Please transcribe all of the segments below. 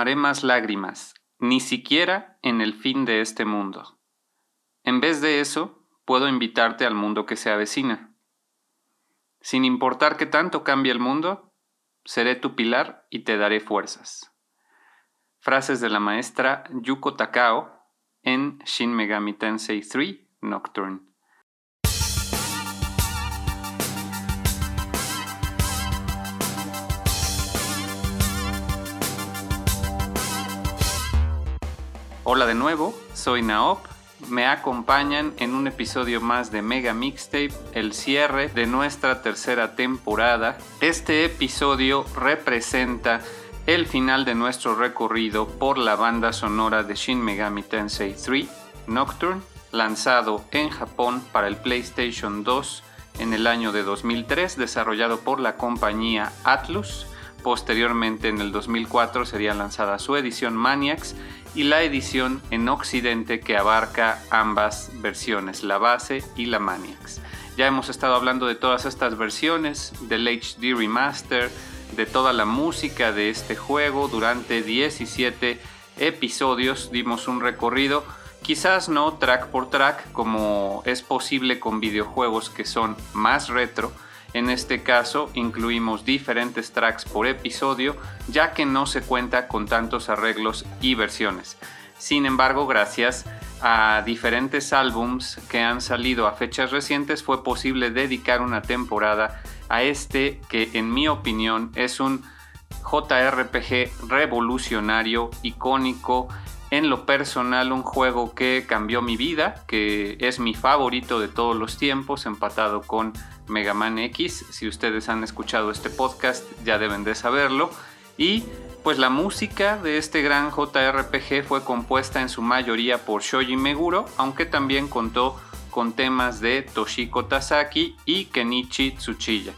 Derramaré más lágrimas, ni siquiera en el fin de este mundo. En vez de eso, puedo invitarte al mundo que se avecina. Sin importar que tanto cambie el mundo, seré tu pilar y te daré fuerzas. Frases de la maestra Yuko Takao en Shin Megami Tensei 3 Nocturne. Hola de nuevo, soy Naop. Me acompañan en un episodio más de Mega Mixtape, el cierre de nuestra tercera temporada. Este episodio representa el final de nuestro recorrido por la banda sonora de Shin Megami Tensei 3 Nocturne, lanzado en Japón para el PlayStation 2 en el año de 2003, desarrollado por la compañía Atlus. Posteriormente, en el 2004, sería lanzada su edición Maniacs y la edición en Occidente que abarca ambas versiones, la base y la Maniacs. Ya hemos estado hablando de todas estas versiones, del HD Remaster, de toda la música de este juego durante 17 episodios, dimos un recorrido, quizás no track por track como es posible con videojuegos que son más retro, en este caso incluimos diferentes tracks por episodio ya que no se cuenta con tantos arreglos y versiones. Sin embargo, gracias a diferentes álbums que han salido a fechas recientes fue posible dedicar una temporada a este que en mi opinión es un JRPG revolucionario, icónico, en lo personal un juego que cambió mi vida, que es mi favorito de todos los tiempos, empatado con Mega Man X. Si ustedes han escuchado este podcast ya deben de saberlo. Y pues la música de este gran JRPG fue compuesta en su mayoría por Shoji Meguro, aunque también contó con temas de Toshiko Tasaki y Kenichi Tsuchiya.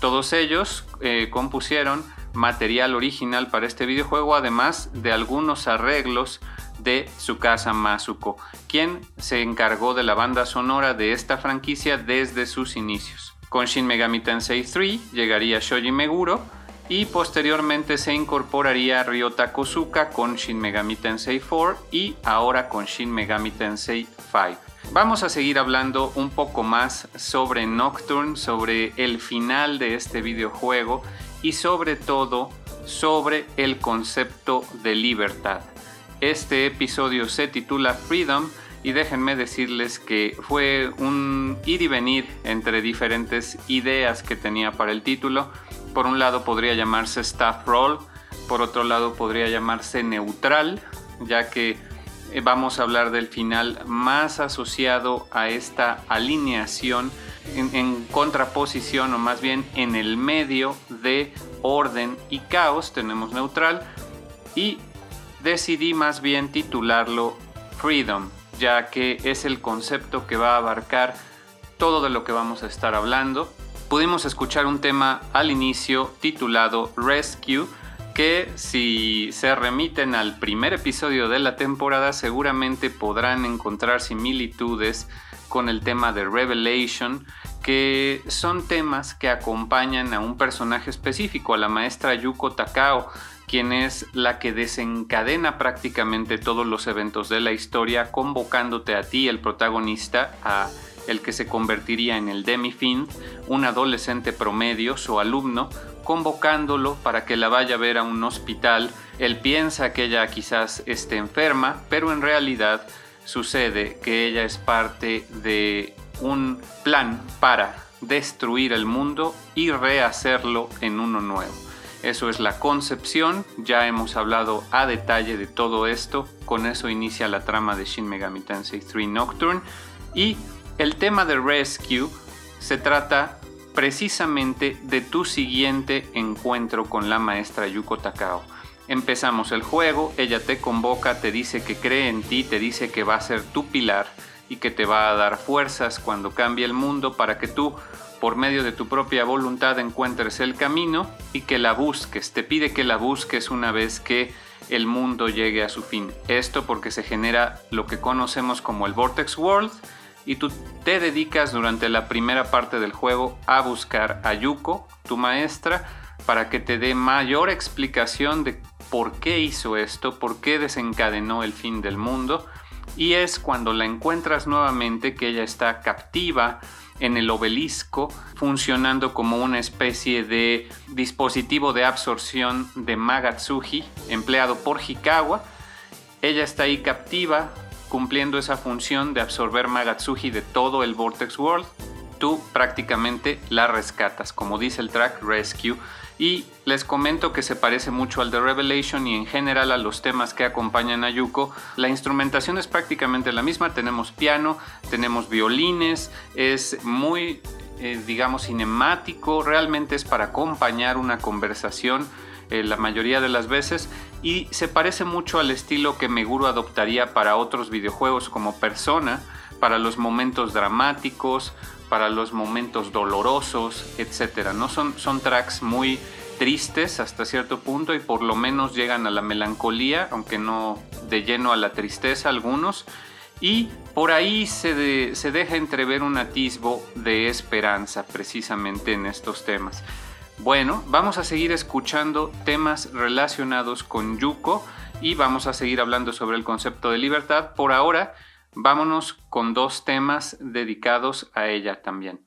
Todos ellos eh, compusieron material original para este videojuego, además de algunos arreglos de Tsukasa Masuko, quien se encargó de la banda sonora de esta franquicia desde sus inicios. Con Shin Megami Tensei 3 llegaría Shoji Meguro y posteriormente se incorporaría Ryota Kosuka con Shin Megami Tensei 4 y ahora con Shin Megami Tensei 5. Vamos a seguir hablando un poco más sobre Nocturne, sobre el final de este videojuego y sobre todo sobre el concepto de libertad. Este episodio se titula Freedom y déjenme decirles que fue un ir y venir entre diferentes ideas que tenía para el título. Por un lado podría llamarse Staff Roll, por otro lado podría llamarse Neutral, ya que eh, vamos a hablar del final más asociado a esta alineación en, en, contraposición o más bien en el medio de orden y caos tenemos neutral y decidí más bien titularlo Freedom, ya que es el concepto que va a abarcar todo de lo que vamos a estar hablando. Pudimos escuchar un tema al inicio titulado Rescue, que si se remiten al primer episodio de la temporada seguramente podrán encontrar similitudes con el tema de Revelation, que son temas que acompañan a un personaje específico, a la maestra Yuko Takao, quien es la que desencadena prácticamente todos los eventos de la historia, convocándote a ti, el protagonista, a el que se convertiría en el Demi-Fin, un adolescente promedio, su alumno, convocándolo para que la vaya a ver a un hospital. Él piensa que ella quizás esté enferma, pero en realidad sucede que ella es parte de un plan para destruir el mundo y rehacerlo en uno nuevo. Eso es la concepción, ya hemos hablado a detalle de todo esto, con eso inicia la trama de Shin Megami Tensei 3 Nocturne. Y el tema de Rescue se trata precisamente de tu siguiente encuentro con la maestra Yuko Takao. Empezamos el juego, ella te convoca, te dice que cree en ti, te dice que va a ser tu pilar y que te va a dar fuerzas cuando cambie el mundo para que tú por medio de tu propia voluntad encuentres el camino y que la busques. Te pide que la busques una vez que el mundo llegue a su fin. Esto porque se genera lo que conocemos como el Vortex World y tú te dedicas durante la primera parte del juego a buscar a Yuko, tu maestra, para que te dé mayor explicación de por qué hizo esto, por qué desencadenó el fin del mundo. Y es cuando la encuentras nuevamente que ella está captiva en el obelisco, funcionando como una especie de dispositivo de absorción de Magatsuji empleado por Hikawa. Ella está ahí captiva, cumpliendo esa función de absorber Magatsuji de todo el Vortex World. Tú prácticamente la rescatas, como dice el track Rescue. Y les comento que se parece mucho al de Revelation y en general a los temas que acompañan a Yuko. La instrumentación es prácticamente la misma. Tenemos piano, tenemos violines, es muy, eh, digamos, cinemático. Realmente es para acompañar una conversación eh, la mayoría de las veces y se parece mucho al estilo que Meguro adoptaría para otros videojuegos como Persona, para los momentos dramáticos, para los momentos dolorosos, etc. ¿no? Son, son tracks muy tristes hasta cierto punto y por lo menos llegan a la melancolía, aunque no de lleno a la tristeza algunos. Y por ahí se, se deja entrever un atisbo de esperanza precisamente en estos temas. Bueno, vamos a seguir escuchando temas relacionados con Yuko y vamos a seguir hablando sobre el concepto de libertad. Por ahora, vámonos con dos temas dedicados a ella también.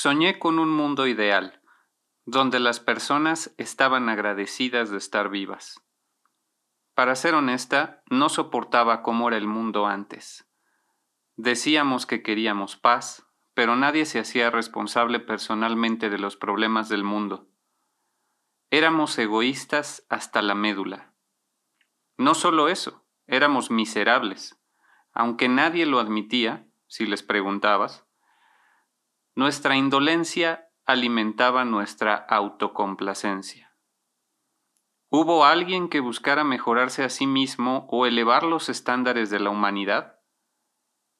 Soñé con un mundo ideal, donde las personas estaban agradecidas de estar vivas. Para ser honesta, no soportaba cómo era el mundo antes. Decíamos que queríamos paz, pero nadie se hacía responsable personalmente de los problemas del mundo. Éramos egoístas hasta la médula. No solo eso, éramos miserables. Aunque nadie lo admitía, si les preguntabas, nuestra indolencia alimentaba nuestra autocomplacencia. ¿Hubo alguien que buscara mejorarse a sí mismo o elevar los estándares de la humanidad?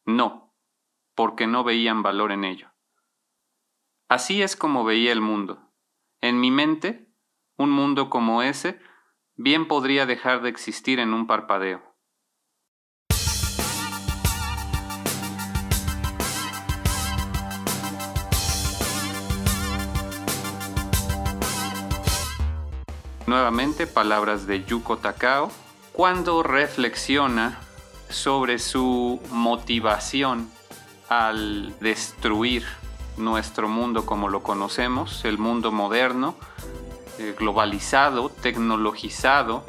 No, porque no veían valor en ello. Así es como veía el mundo. En mi mente, un mundo como ese bien podría dejar de existir en un parpadeo. Nuevamente palabras de Yuko Takao cuando reflexiona sobre su motivación al destruir nuestro mundo como lo conocemos, el mundo moderno, eh, globalizado, tecnologizado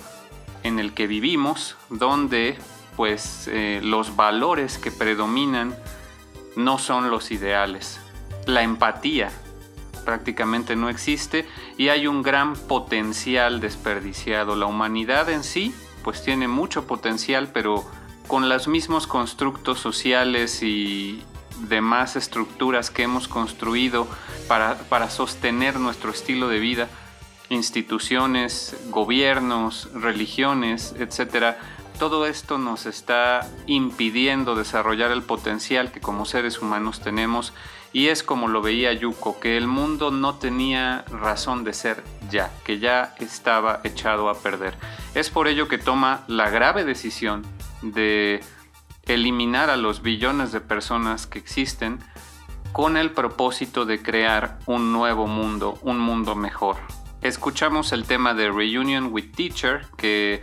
en el que vivimos, donde pues eh, los valores que predominan no son los ideales. La empatía prácticamente no existe y hay un gran potencial desperdiciado. La humanidad en sí, pues tiene mucho potencial, pero con los mismos constructos sociales y demás estructuras que hemos construido para, para sostener nuestro estilo de vida, instituciones, gobiernos, religiones, etcétera, todo esto nos está impidiendo desarrollar el potencial que como seres humanos tenemos y es como lo veía Yuko, que el mundo no tenía razón de ser ya, que ya estaba echado a perder. Es por ello que toma la grave decisión de eliminar a los billones de personas que existen con el propósito de crear un nuevo mundo, un mundo mejor. Escuchamos el tema de Reunion with Teacher que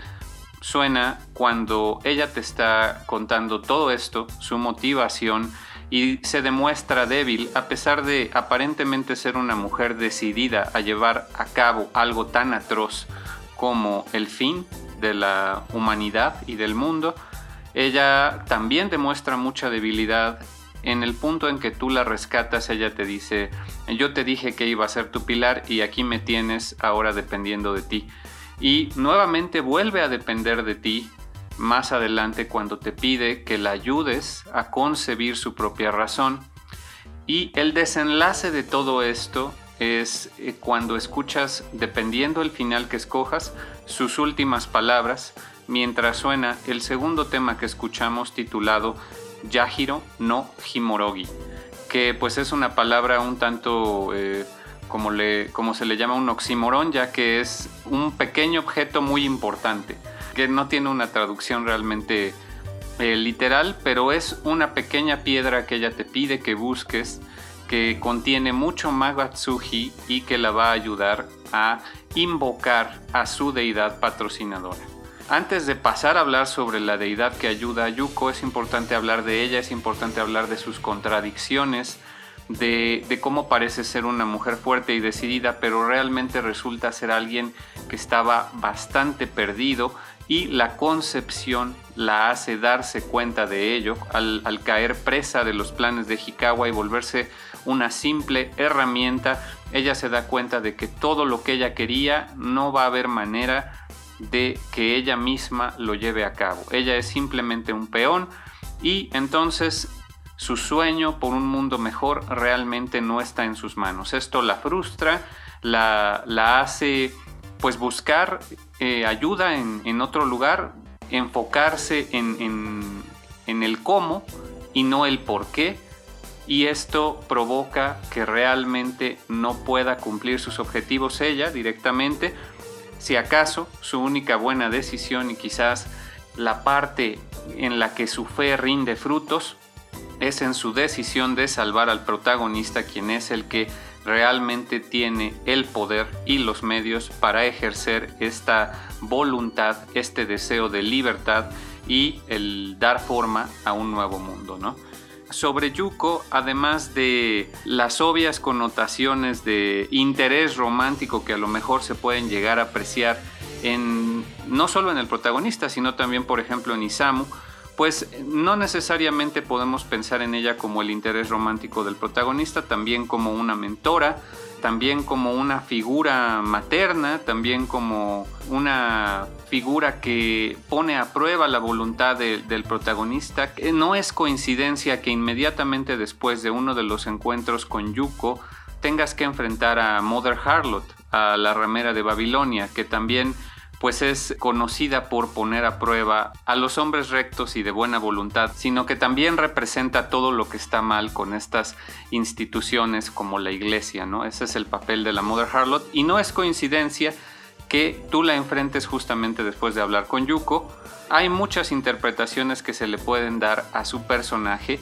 suena cuando ella te está contando todo esto, su motivación, y se demuestra débil a pesar de aparentemente ser una mujer decidida a llevar a cabo algo tan atroz como el fin de la humanidad y del mundo, ella también demuestra mucha debilidad en el punto en que tú la rescatas, ella te dice, yo te dije que iba a ser tu pilar y aquí me tienes ahora dependiendo de ti. Y nuevamente vuelve a depender de ti más adelante cuando te pide que la ayudes a concebir su propia razón. Y el desenlace de todo esto es eh, cuando escuchas, dependiendo el final que escojas, sus últimas palabras, mientras suena el segundo tema que escuchamos titulado Yahiro no Himorogi, que pues es una palabra un tanto eh, como, le, como se le llama un oxímoron, ya que es un pequeño objeto muy importante que no tiene una traducción realmente eh, literal, pero es una pequeña piedra que ella te pide que busques, que contiene mucho Magatsuji y que la va a ayudar a invocar a su deidad patrocinadora. Antes de pasar a hablar sobre la deidad que ayuda a Yuko, es importante hablar de ella, es importante hablar de sus contradicciones, de, de, cómo parece ser una mujer fuerte y decidida, pero realmente resulta ser alguien que estaba bastante perdido y la concepción la hace darse cuenta de ello al, caer presa de los planes de Hikawa y volverse una simple herramienta, ella se da cuenta de que todo lo que ella quería no va a haber manera de que ella misma lo lleve a cabo. Ella es simplemente un peón y entonces su sueño por un mundo mejor realmente no está en sus manos. Esto la frustra, la, la hace pues buscar eh, ayuda en, otro lugar, enfocarse en, en el cómo y no el por qué. Y esto provoca que realmente no pueda cumplir sus objetivos ella directamente. Si acaso su única buena decisión y quizás la parte en la que su fe rinde frutos es en su decisión de salvar al protagonista, quien es el que realmente tiene el poder y los medios para ejercer esta voluntad, este deseo de libertad y el dar forma a un nuevo mundo, ¿no? sobre Yuko, además de las obvias connotaciones de interés romántico que a lo mejor se pueden llegar a apreciar en no solo en el protagonista, sino también, por ejemplo, en Isamu, pues no necesariamente podemos pensar en ella como el interés romántico del protagonista, también como una mentora, también como una figura materna, también como una figura que pone a prueba la voluntad del protagonista. No es coincidencia que inmediatamente después de uno de los encuentros con Yuko tengas que enfrentar a Mother Harlot, a la ramera de Babilonia, que también pues es conocida por poner a prueba a los hombres rectos y de buena voluntad, sino que también representa todo lo que está mal con estas instituciones como la iglesia, ¿no? Ese es el papel de la Mother Harlot y no es coincidencia que tú la enfrentes justamente después de hablar con Yuko. Hay muchas interpretaciones que se le pueden dar a su personaje.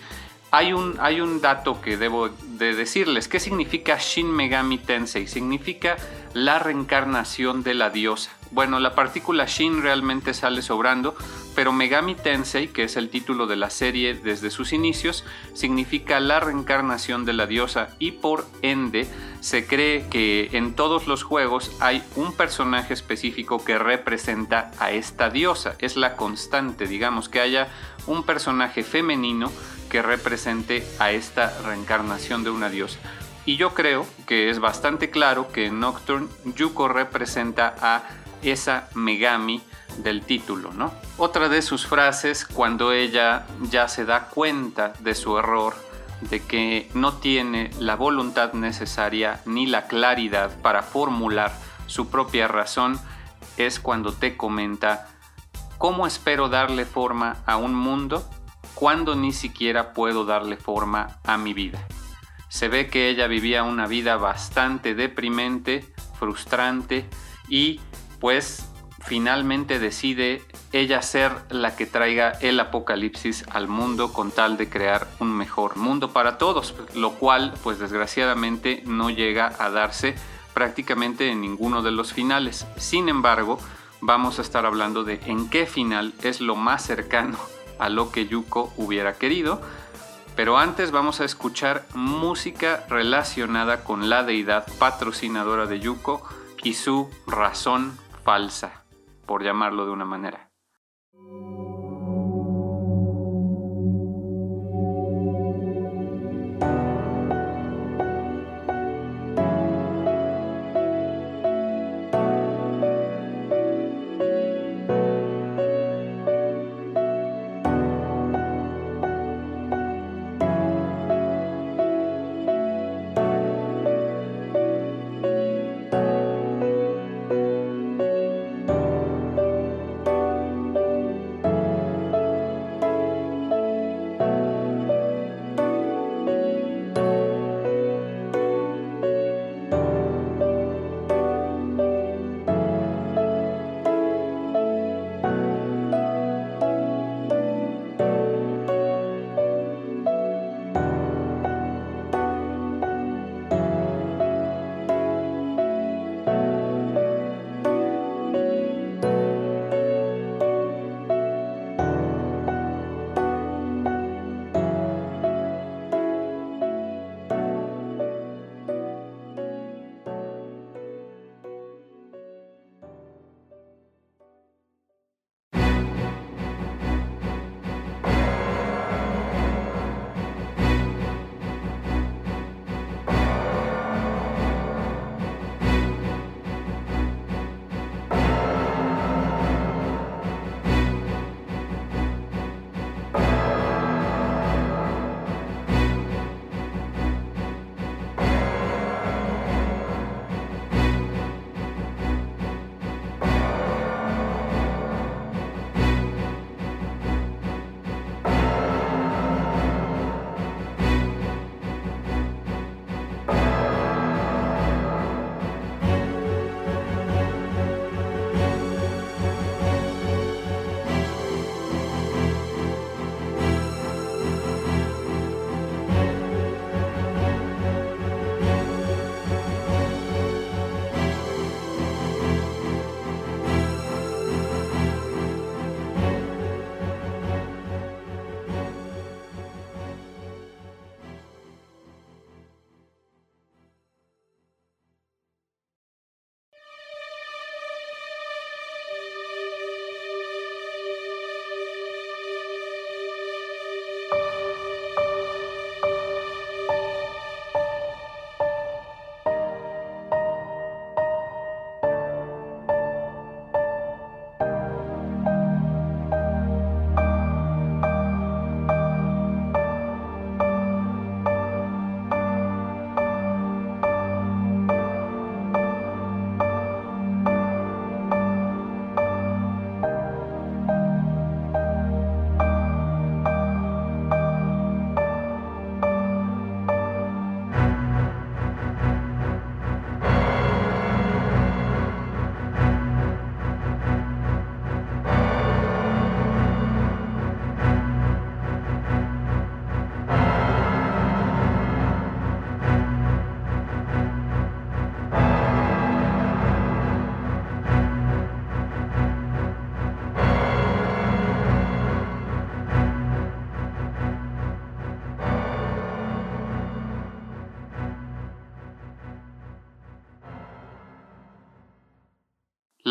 Hay un, hay un dato que debo de decirles. ¿Qué significa Shin Megami Tensei? Significa la reencarnación de la diosa. Bueno, la partícula Shin realmente sale sobrando, pero Megami Tensei, que es el título de la serie desde sus inicios, significa la reencarnación de la diosa y por ende se cree que en todos los juegos hay un personaje específico que representa a esta diosa. Es la constante, digamos, que haya un personaje femenino que represente a esta reencarnación de una diosa. Y yo creo que es bastante claro que en Nocturne Yuko representa a esa Megami del título, ¿no? Otra de sus frases cuando ella ya se da cuenta de su error, de que no tiene la voluntad necesaria ni la claridad para formular su propia razón, es cuando te comenta cómo espero darle forma a un mundo cuando ni siquiera puedo darle forma a mi vida. Se ve que ella vivía una vida bastante deprimente, frustrante y pues finalmente decide ella ser la que traiga el apocalipsis al mundo con tal de crear un mejor mundo para todos, lo cual pues desgraciadamente no llega a darse prácticamente en ninguno de los finales. Sin embargo, vamos a estar hablando de en qué final es lo más cercano a lo que Yuko hubiera querido. Pero antes vamos a escuchar música relacionada con la deidad patrocinadora de Yuko y su razón falsa, por llamarlo de una manera.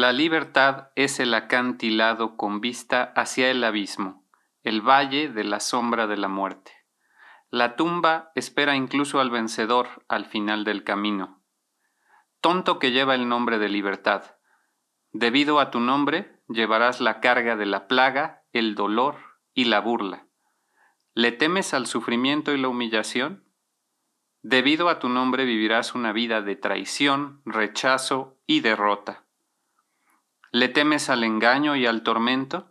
La libertad es el acantilado con vista hacia el abismo, el valle de la sombra de la muerte. La tumba espera incluso al vencedor al final del camino. Tonto que lleva el nombre de libertad. Debido a tu nombre llevarás la carga de la plaga, el dolor y la burla. ¿Le temes al sufrimiento y la humillación? Debido a tu nombre vivirás una vida de traición, rechazo y derrota. ¿Le temes al engaño y al tormento?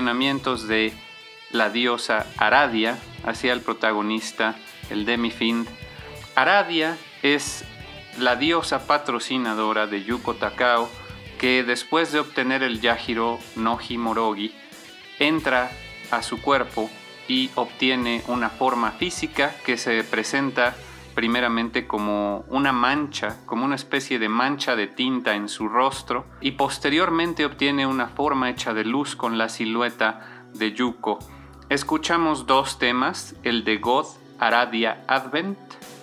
De la diosa Aradia hacia el protagonista, el Demifind. Aradia es la diosa patrocinadora de Yuko Takao que después de obtener el Yahiro no Himorogi entra a su cuerpo y obtiene una forma física que se presenta primeramente como una mancha, como una especie de mancha de tinta en su rostro, y posteriormente obtiene una forma hecha de luz con la silueta de Yuko. Escuchamos dos temas, el de God Aradia Advent,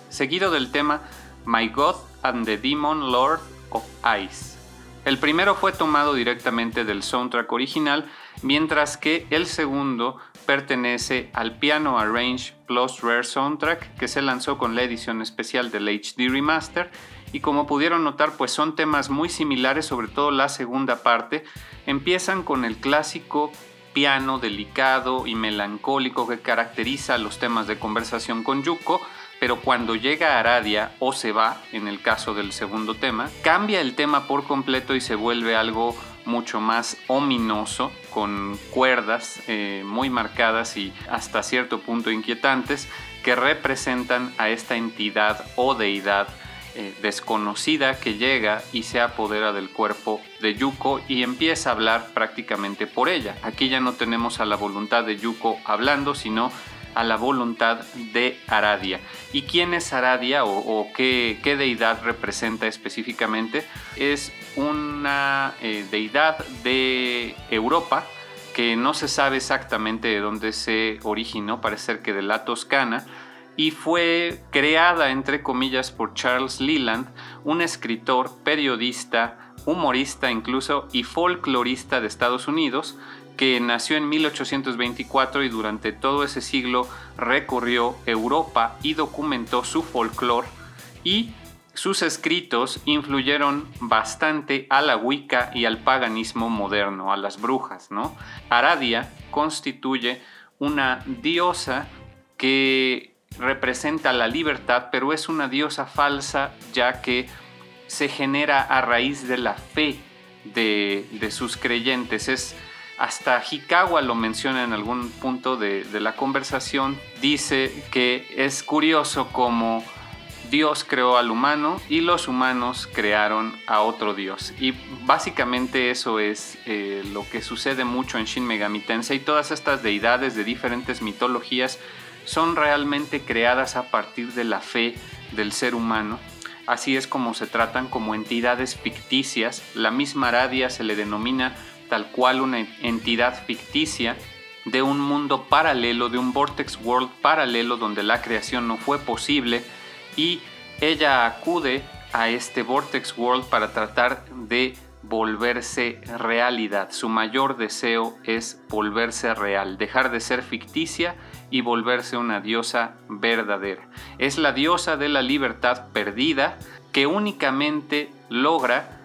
seguido del tema My God and the Demon Lord of Ice. El primero fue tomado directamente del soundtrack original, mientras que el segundo pertenece al Piano Arrange Plus Rare Soundtrack que se lanzó con la edición especial del HD Remaster y como pudieron notar pues son temas muy similares, sobre todo la segunda parte. Empiezan con el clásico piano delicado y melancólico que caracteriza los temas de conversación con Yuko, pero cuando llega a Aradia o se va, en el caso del segundo tema, cambia el tema por completo y se vuelve algo mucho más ominoso, con cuerdas eh, muy marcadas y hasta cierto punto inquietantes, que representan a esta entidad o deidad eh, desconocida que llega y se apodera del cuerpo de Yuko y empieza a hablar prácticamente por ella. Aquí ya no tenemos a la voluntad de Yuko hablando, sino a la voluntad de Aradia. ¿Y quién es Aradia o, qué, deidad representa específicamente? Es una eh, deidad de Europa que no se sabe exactamente de dónde se originó, parece ser que de la Toscana, y fue creada, entre comillas, por Charles Leland, un escritor, periodista, humorista incluso y folclorista de Estados Unidos, que nació en 1824 y durante todo ese siglo recorrió Europa y documentó su folclore y sus escritos influyeron bastante a la Wicca y al paganismo moderno, a las brujas, ¿no? Aradia constituye una diosa que representa la libertad, pero es una diosa falsa ya que se genera a raíz de la fe de, de sus creyentes. Es hasta Hikawa lo menciona en algún punto de, la conversación, dice que es curioso cómo Dios creó al humano y los humanos crearon a otro Dios. Y básicamente eso es eh, lo que sucede mucho en Shin Megami Tensei. Todas estas deidades de diferentes mitologías son realmente creadas a partir de la fe del ser humano. Así es como se tratan como entidades ficticias. La misma Aradia se le denomina tal cual una entidad ficticia de un mundo paralelo, de un vortex world paralelo donde la creación no fue posible y ella acude a este vortex world para tratar de volverse realidad. Su mayor deseo es volverse real, dejar de ser ficticia y volverse una diosa verdadera. Es la diosa de la libertad perdida que únicamente logra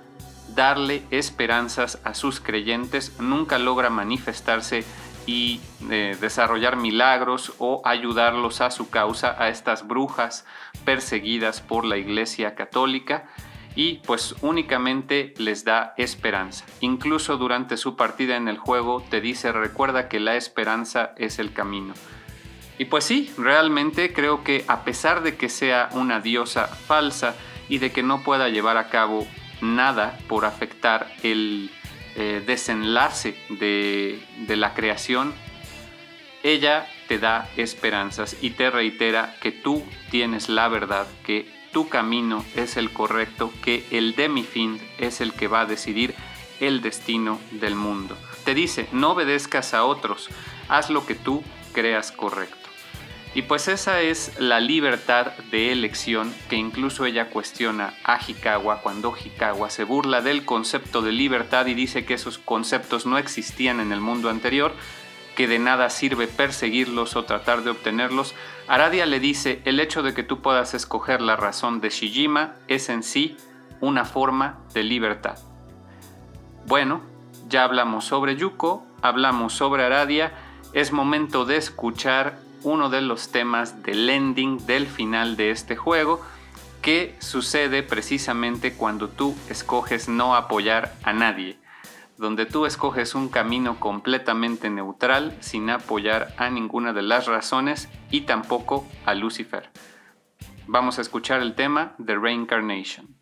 darle esperanzas a sus creyentes, nunca logra manifestarse y eh, desarrollar milagros o ayudarlos a su causa, a estas brujas perseguidas por la Iglesia Católica y pues únicamente les da esperanza. Incluso durante su partida en el juego te dice recuerda que la esperanza es el camino. Y pues sí, realmente creo que a pesar de que sea una diosa falsa y de que no pueda llevar a cabo nada por afectar el eh, desenlace de, la creación, ella te da esperanzas y te reitera que tú tienes la verdad, que tu camino es el correcto, que el demifind es el que va a decidir el destino del mundo. Te dice, no obedezcas a otros, haz lo que tú creas correcto. Y pues esa es la libertad de elección que incluso ella cuestiona a Hikawa cuando Hikawa se burla del concepto de libertad y dice que esos conceptos no existían en el mundo anterior, que de nada sirve perseguirlos o tratar de obtenerlos. Aradia le dice, el hecho de que tú puedas escoger la razón de Shijima es en sí una forma de libertad. Bueno, ya hablamos sobre Yuko, hablamos sobre Aradia, es momento de escuchar uno de los temas del ending del final de este juego que sucede precisamente cuando tú escoges no apoyar a nadie, donde tú escoges un camino completamente neutral sin apoyar a ninguna de las razones y tampoco a Lucifer. Vamos a escuchar el tema de Reincarnation.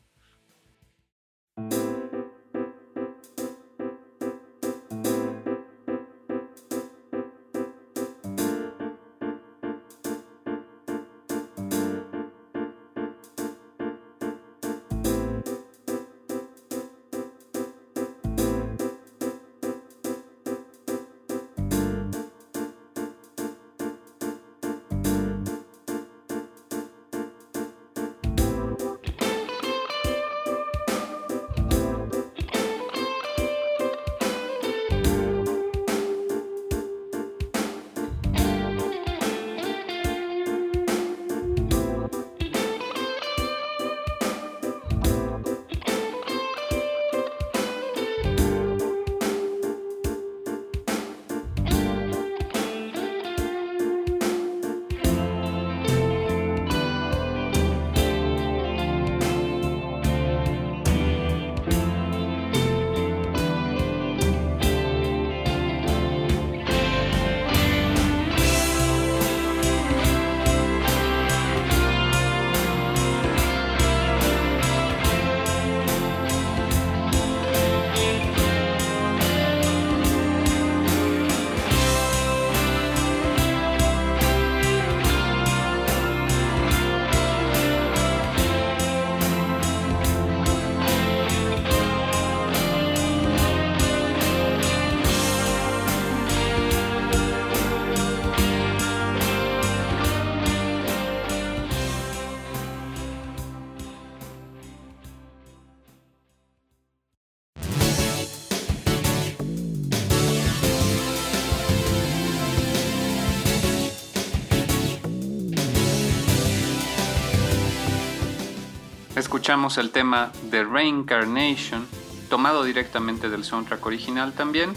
Escuchamos el tema de Reincarnation, tomado directamente del soundtrack original también,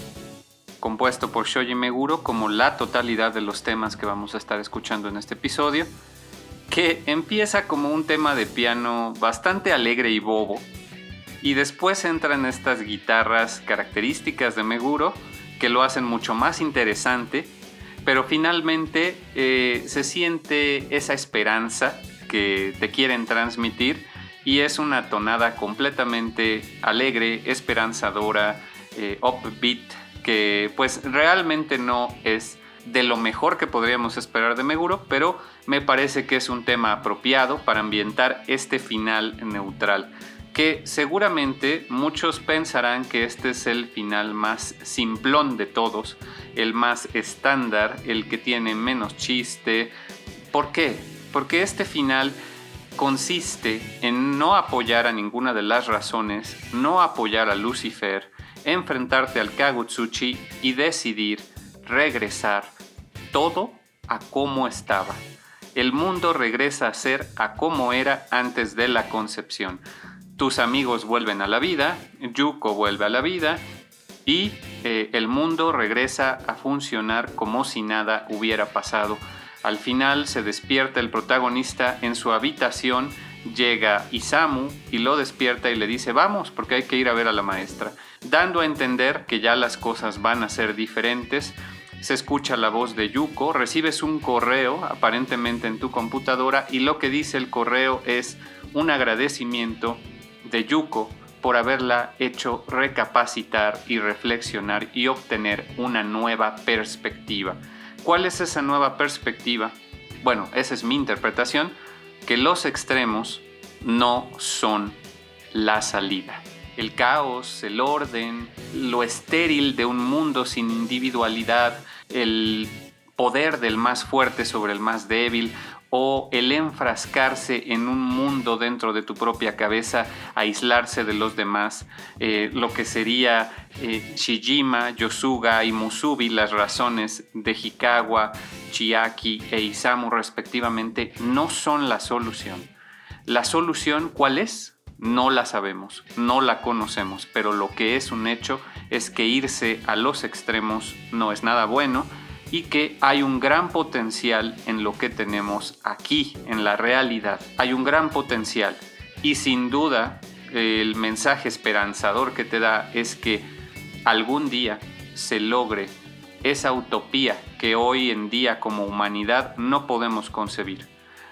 compuesto por Shoji Meguro como la totalidad de los temas que vamos a estar escuchando en este episodio, que empieza como un tema de piano bastante alegre y bobo, y después entran estas guitarras características de Meguro que lo hacen mucho más interesante, pero finalmente eh, se siente esa esperanza que te quieren transmitir y es una tonada completamente alegre, esperanzadora, eh, upbeat, que pues realmente no es de lo mejor que podríamos esperar de Meguro, pero me parece que es un tema apropiado para ambientar este final neutral, que seguramente muchos pensarán que este es el final más simplón de todos, el más estándar, el que tiene menos chiste. ¿Por qué? Porque este final consiste en no apoyar a ninguna de las razones, no apoyar a Lucifer, enfrentarte al Kagutsuchi y decidir regresar todo a como estaba. El mundo regresa a ser a como era antes de la concepción. Tus amigos vuelven a la vida, Yuko vuelve a la vida y eh, el mundo regresa a funcionar como si nada hubiera pasado al final se despierta el protagonista en su habitación, llega Isamu y lo despierta y le dice vamos porque hay que ir a ver a la maestra, dando a entender que ya las cosas van a ser diferentes. se escucha la voz de Yuko, recibes un correo aparentemente en tu computadora y lo que dice el correo es un agradecimiento de Yuko por haberla hecho recapacitar y reflexionar y obtener una nueva perspectiva. ¿Cuál es esa nueva perspectiva? Bueno, esa es mi interpretación, que los extremos no son la salida. El caos, el orden, lo estéril de un mundo sin individualidad, el poder del más fuerte sobre el más débil o el enfrascarse en un mundo dentro de tu propia cabeza, aislarse de los demás, eh, lo que sería eh, Shijima, Yosuga y Musubi, las razones de Hikawa, Chiaki e Isamu respectivamente, no son la solución. La solución, ¿cuál es? No la sabemos, no la conocemos, pero lo que es un hecho es que irse a los extremos no es nada bueno, y que hay un gran potencial en lo que tenemos aquí, en la realidad. Hay un gran potencial y sin duda el mensaje esperanzador que te da es que algún día se logre esa utopía que hoy en día como humanidad no podemos concebir.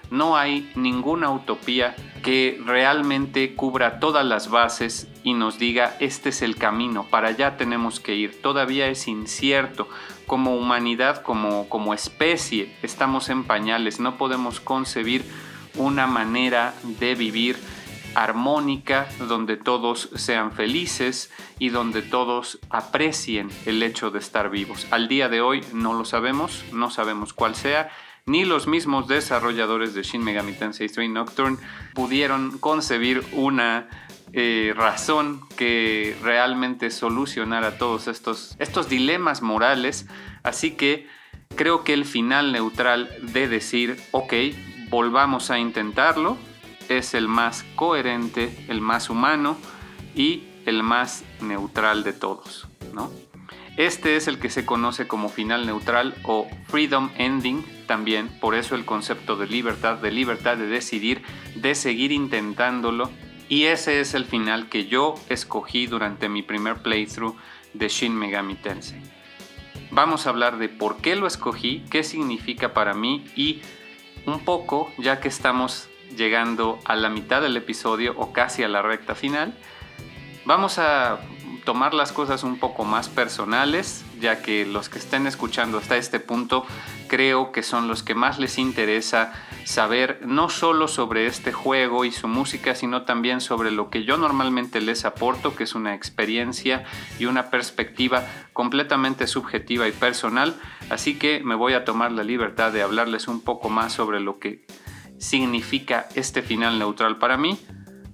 No hay ninguna utopía que realmente cubra todas las bases y nos diga este es el camino, para allá tenemos que ir. Todavía es incierto, como humanidad, como, como especie, estamos en pañales, no podemos concebir una manera de vivir armónica, donde todos sean felices y donde todos aprecien el hecho de estar vivos. Al día de hoy no lo sabemos, no sabemos cuál sea, ni los mismos desarrolladores de Shin Megami Tensei 3 Nocturne pudieron concebir una eh, razón que realmente solucionara todos estos, estos dilemas morales. Así que creo que el final neutral de decir, ok, volvamos a intentarlo, es el más coherente, el más humano y el más neutral de todos. ¿no? Este es el que se conoce como final neutral o freedom ending también, por eso el concepto de libertad, de libertad de decidir, de seguir intentándolo y ese es el final que yo escogí durante mi primer playthrough de Shin Megami Tensei. Vamos a hablar de por qué lo escogí, qué significa para mí y un poco, ya que estamos llegando a la mitad del episodio o casi a la recta final, vamos a tomar las cosas un poco más personales, ya que los que estén escuchando hasta este punto creo que son los que más les interesa saber no solo sobre este juego y su música, sino también sobre lo que yo normalmente les aporto, que es una experiencia y una perspectiva completamente subjetiva y personal. Así que me voy a tomar la libertad de hablarles un poco más sobre lo que significa este final neutral para mí,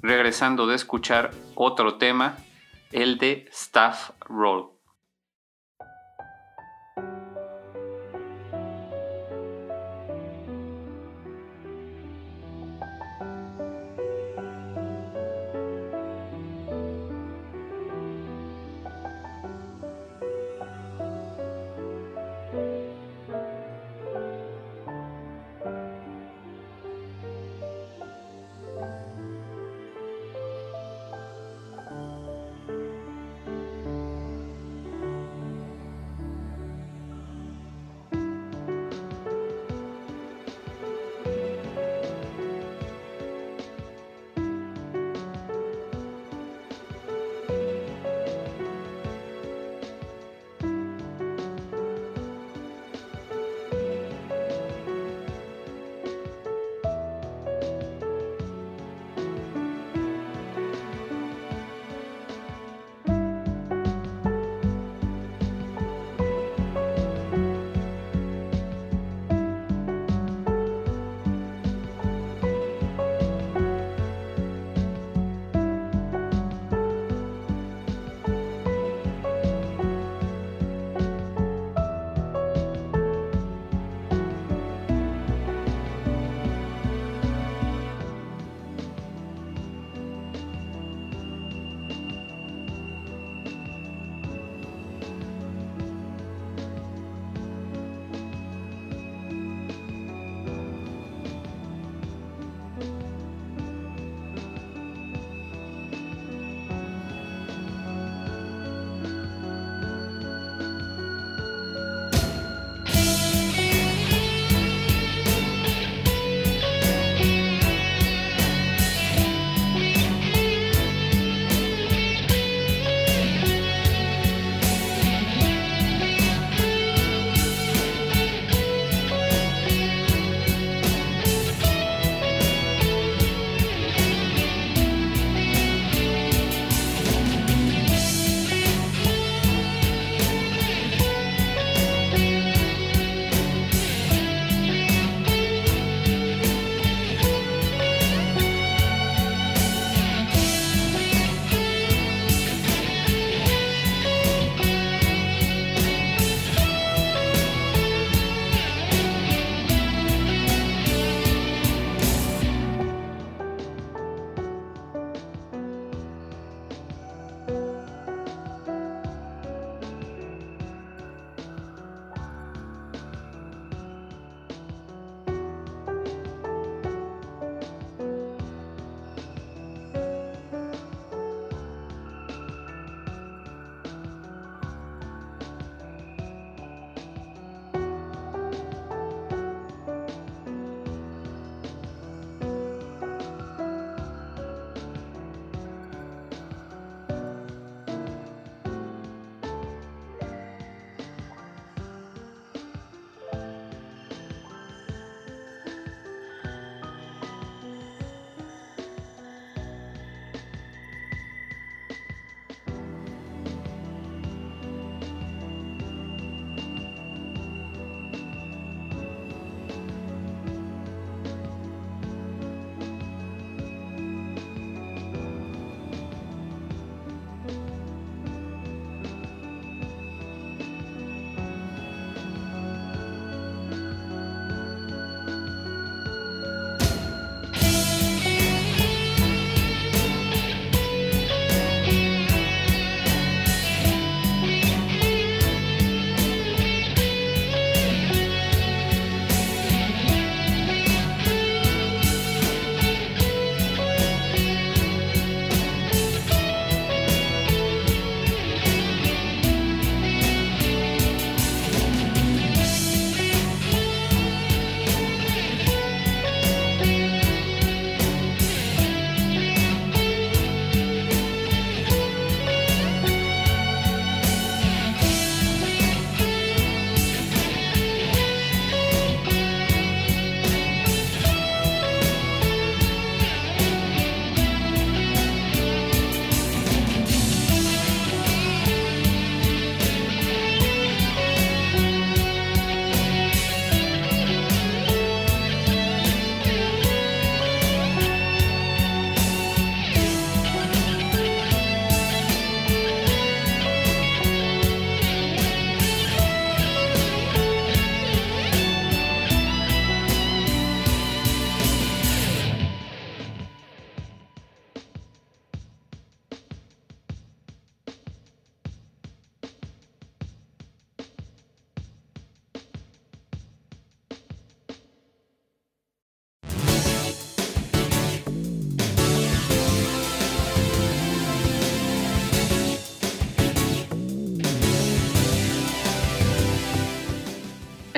regresando de escuchar otro tema el de Staff Roll.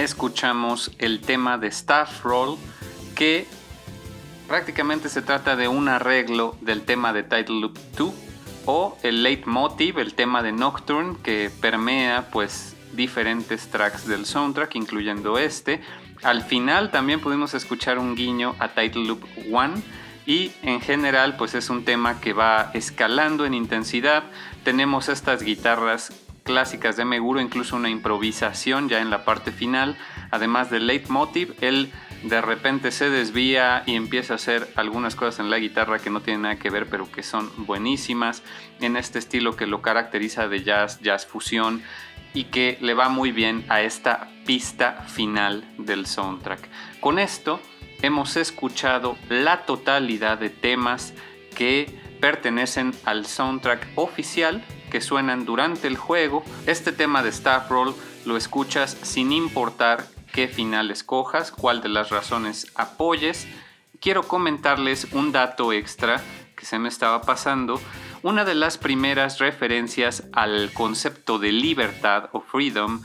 Escuchamos el tema de Staff Roll que prácticamente se trata de un arreglo del tema de Title Loop 2 o el leitmotiv, el tema de Nocturne que permea pues diferentes tracks del soundtrack incluyendo este. Al final también pudimos escuchar un guiño a Title Loop 1 y en general pues es un tema que va escalando en intensidad. Tenemos estas guitarras clásicas de Meguro, incluso una improvisación ya en la parte final, además del leitmotiv, él de repente se desvía y empieza a hacer algunas cosas en la guitarra que no tienen nada que ver, pero que son buenísimas, en este estilo que lo caracteriza de jazz, jazz fusión, y que le va muy bien a esta pista final del soundtrack. Con esto hemos escuchado la totalidad de temas que pertenecen al soundtrack oficial que suenan durante el juego. Este tema de Staff Roll lo escuchas sin importar qué final escojas, cuál de las razones apoyes. Quiero comentarles un dato extra que se me estaba pasando. Una de las primeras referencias al concepto de libertad o freedom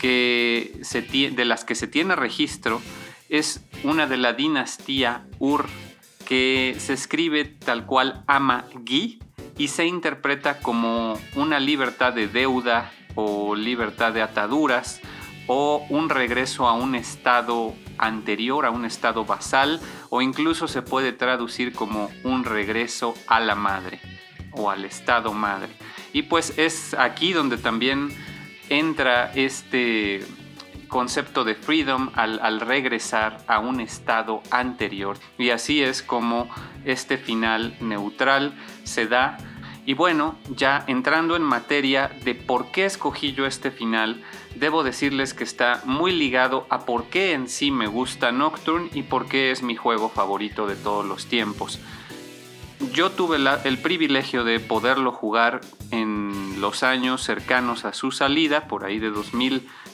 que se de las que se tiene registro es una de la dinastía Ur que se escribe tal cual Ama-Gi y se interpreta como una libertad de deuda o libertad de ataduras o un regreso a un estado anterior, a un estado basal o incluso se puede traducir como un regreso a la madre o al estado madre. Y pues es aquí donde también entra este concepto de freedom al, regresar a un estado anterior. Y así es como este final neutral se da. Y bueno, ya entrando en materia de por qué escogí yo este final, debo decirles que está muy ligado a por qué en sí me gusta Nocturne y por qué es mi juego favorito de todos los tiempos. Yo tuve el privilegio de poderlo jugar en los años cercanos a su salida, por ahí de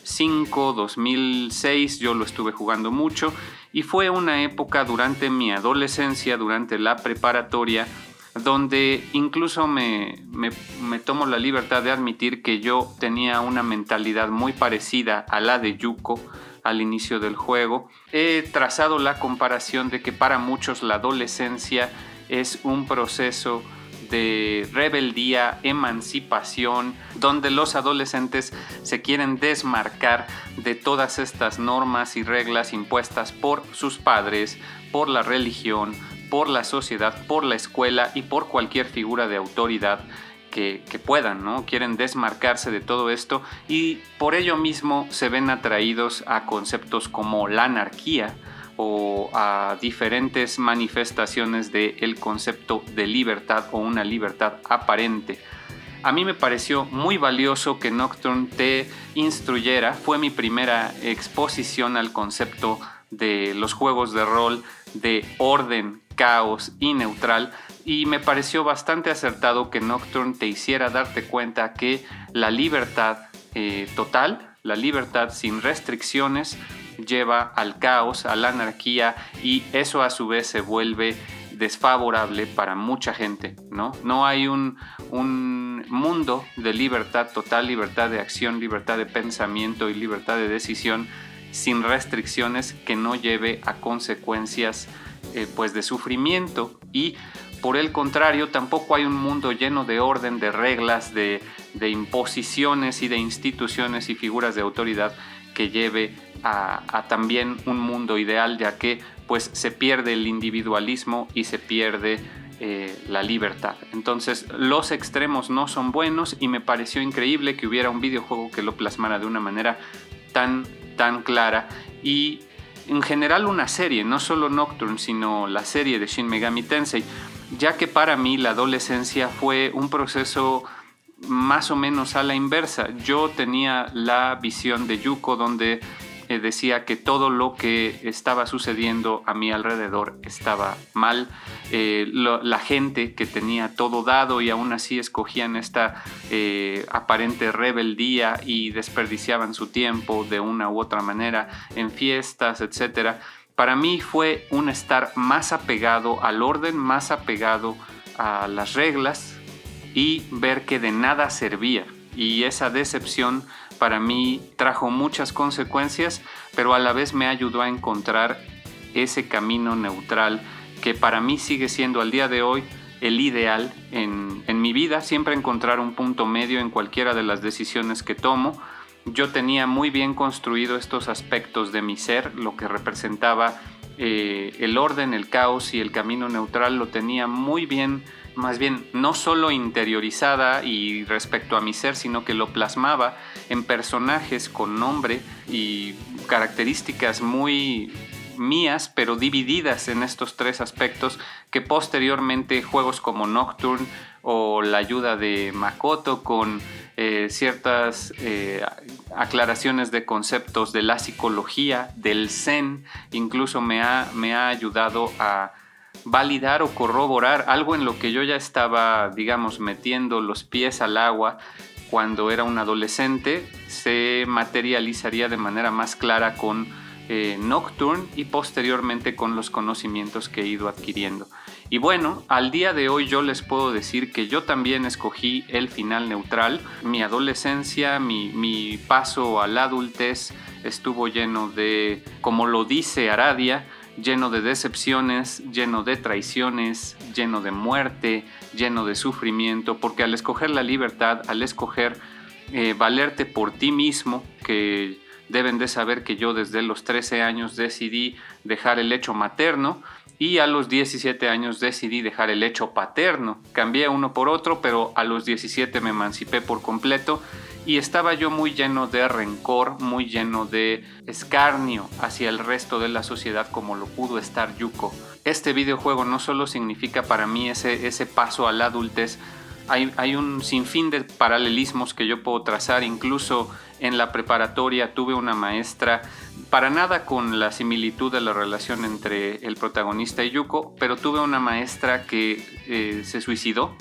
2005, 2006, yo lo estuve jugando mucho y fue una época durante mi adolescencia, durante la preparatoria, donde incluso me, me, tomo la libertad de admitir que yo tenía una mentalidad muy parecida a la de Yuko al inicio del juego. He trazado la comparación de que para muchos la adolescencia es un proceso de rebeldía, emancipación, donde los adolescentes se quieren desmarcar de todas estas normas y reglas impuestas por sus padres, por la religión, por la sociedad, por la escuela y por cualquier figura de autoridad que, puedan, ¿no? Quieren desmarcarse de todo esto y por ello mismo se ven atraídos a conceptos como la anarquía, o a diferentes manifestaciones del concepto de libertad o una libertad aparente. A mí me pareció muy valioso que Nocturne te instruyera, fue mi primera exposición al concepto de los juegos de rol de orden, caos y neutral y me pareció bastante acertado que Nocturne te hiciera darte cuenta que la libertad eh, total, la libertad sin restricciones, lleva al caos, a la anarquía y eso a su vez se vuelve desfavorable para mucha gente, ¿no? No hay un, un, mundo de libertad total, libertad de acción, libertad de pensamiento y libertad de decisión sin restricciones que no lleve a consecuencias eh, pues de sufrimiento y por el contrario tampoco hay un mundo lleno de orden, de reglas, de, de imposiciones y de instituciones y figuras de autoridad que lleve a, también un mundo ideal, ya que pues se pierde el individualismo y se pierde eh, la libertad. Entonces los extremos no son buenos y me pareció increíble que hubiera un videojuego que lo plasmara de una manera tan, tan clara y en general una serie, no solo Nocturne, sino la serie de Shin Megami Tensei, ya que para mí la adolescencia fue un proceso más o menos a la inversa. Yo tenía la visión de Yuko donde eh, decía que todo lo que estaba sucediendo a mi alrededor estaba mal. Eh, la gente que tenía todo dado y aún así escogían esta eh, aparente rebeldía y desperdiciaban su tiempo de una u otra manera en fiestas, etc. Para mí fue un estar más apegado al orden, más apegado a las reglas y ver que de nada servía. Y esa decepción para mí trajo muchas consecuencias, pero a la vez me ayudó a encontrar ese camino neutral que para mí sigue siendo al día de hoy el ideal en, en, mi vida, siempre encontrar un punto medio en cualquiera de las decisiones que tomo. Yo tenía muy bien construido estos aspectos de mi ser, lo que representaba eh, el orden, el caos y el camino neutral lo tenía muy bien, más bien no solo interiorizada y respecto a mi ser, sino que lo plasmaba en personajes con nombre y características muy mías, pero divididas en estos tres aspectos que posteriormente juegos como Nocturne o la ayuda de Makoto con eh, ciertas eh, aclaraciones de conceptos de la psicología, del zen, incluso me ha, me ha ayudado a validar o corroborar algo en lo que yo ya estaba, digamos, metiendo los pies al agua cuando era un adolescente, se materializaría de manera más clara con eh, Nocturne y posteriormente con los conocimientos que he ido adquiriendo. Y bueno, al día de hoy yo les puedo decir que yo también escogí el final neutral. Mi adolescencia, mi, mi paso a la adultez estuvo lleno de, como lo dice Aradia, lleno de decepciones, lleno de traiciones, lleno de muerte, lleno de sufrimiento, porque al escoger la libertad, al escoger eh, valerte por ti mismo, que deben de saber que yo desde los 13 años decidí dejar el hecho materno, y a los 17 años decidí dejar el hecho paterno. Cambié uno por otro, pero a los 17 me emancipé por completo y estaba yo muy lleno de rencor, muy lleno de escarnio hacia el resto de la sociedad como lo pudo estar Yuko. Este videojuego no solo significa para mí ese, ese paso a la adultez, hay, hay, un sinfín de paralelismos que yo puedo trazar, incluso en la preparatoria tuve una maestra para nada con la similitud de la relación entre el protagonista y Yuko, pero tuve una maestra que eh, se suicidó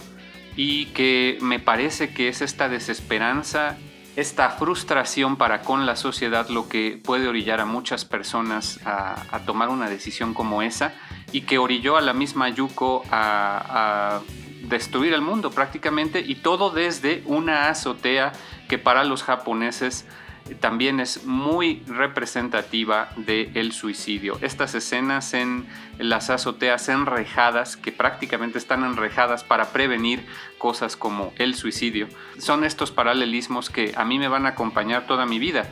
y que me parece que es esta desesperanza, esta frustración para con la sociedad lo que puede orillar a muchas personas a, tomar una decisión como esa y que orilló a la misma Yuko a, a destruir el mundo prácticamente y todo desde una azotea que para los japoneses también es muy representativa del suicidio. Estas escenas en las azoteas enrejadas, que prácticamente están enrejadas para prevenir cosas como el suicidio, son estos paralelismos que a mí me van a acompañar toda mi vida,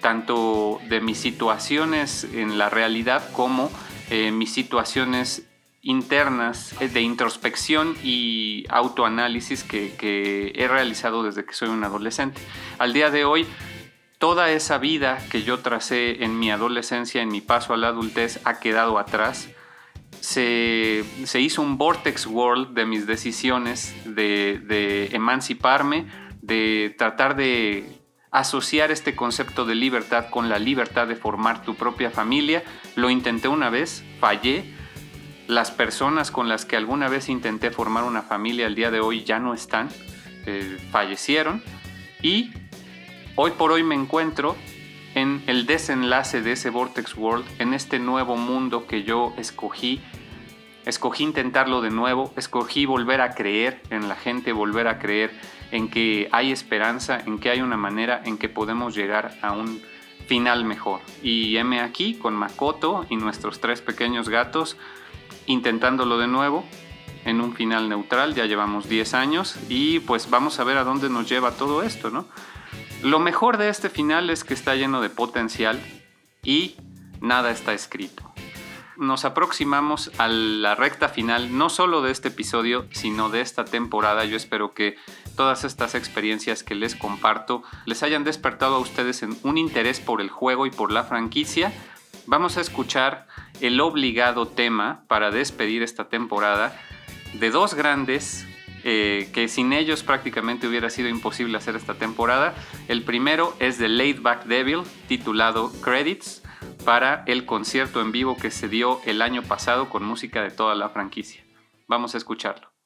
tanto de mis situaciones en la realidad como eh, mis situaciones internas eh, de introspección y autoanálisis que, que he realizado desde que soy un adolescente. Al día de hoy toda esa vida que yo tracé en mi adolescencia, en mi paso a la adultez, ha quedado atrás. Se, hizo un vortex world de mis decisiones de, emanciparme, de tratar de asociar este concepto de libertad con la libertad de formar tu propia familia. Lo intenté una vez, fallé. Las personas con las que alguna vez intenté formar una familia al día de hoy ya no están, eh, fallecieron. Y Hoy por hoy me encuentro en el desenlace de ese Vortex World, en este nuevo mundo que yo escogí. Escogí intentarlo de nuevo, escogí volver a creer en la gente, volver a creer en que hay esperanza, en que hay una manera en que podemos llegar a un final mejor. Y heme aquí con Makoto y nuestros tres pequeños gatos intentándolo de nuevo en un final neutral, ya llevamos 10 años y pues vamos a ver a dónde nos lleva todo esto, ¿no? Lo mejor de este final es que está lleno de potencial y nada está escrito. Nos aproximamos a la recta final, no solo de este episodio, sino de esta temporada. Yo espero que todas estas experiencias que les comparto les hayan despertado a ustedes en un interés por el juego y por la franquicia. Vamos a escuchar el obligado tema para despedir esta temporada de dos grandes eh, que sin ellos prácticamente hubiera sido imposible hacer esta temporada. El primero es de Laid Back Devil, titulado Credits, para el concierto en vivo que se dio el año pasado con música de toda la franquicia. Vamos a escucharlo.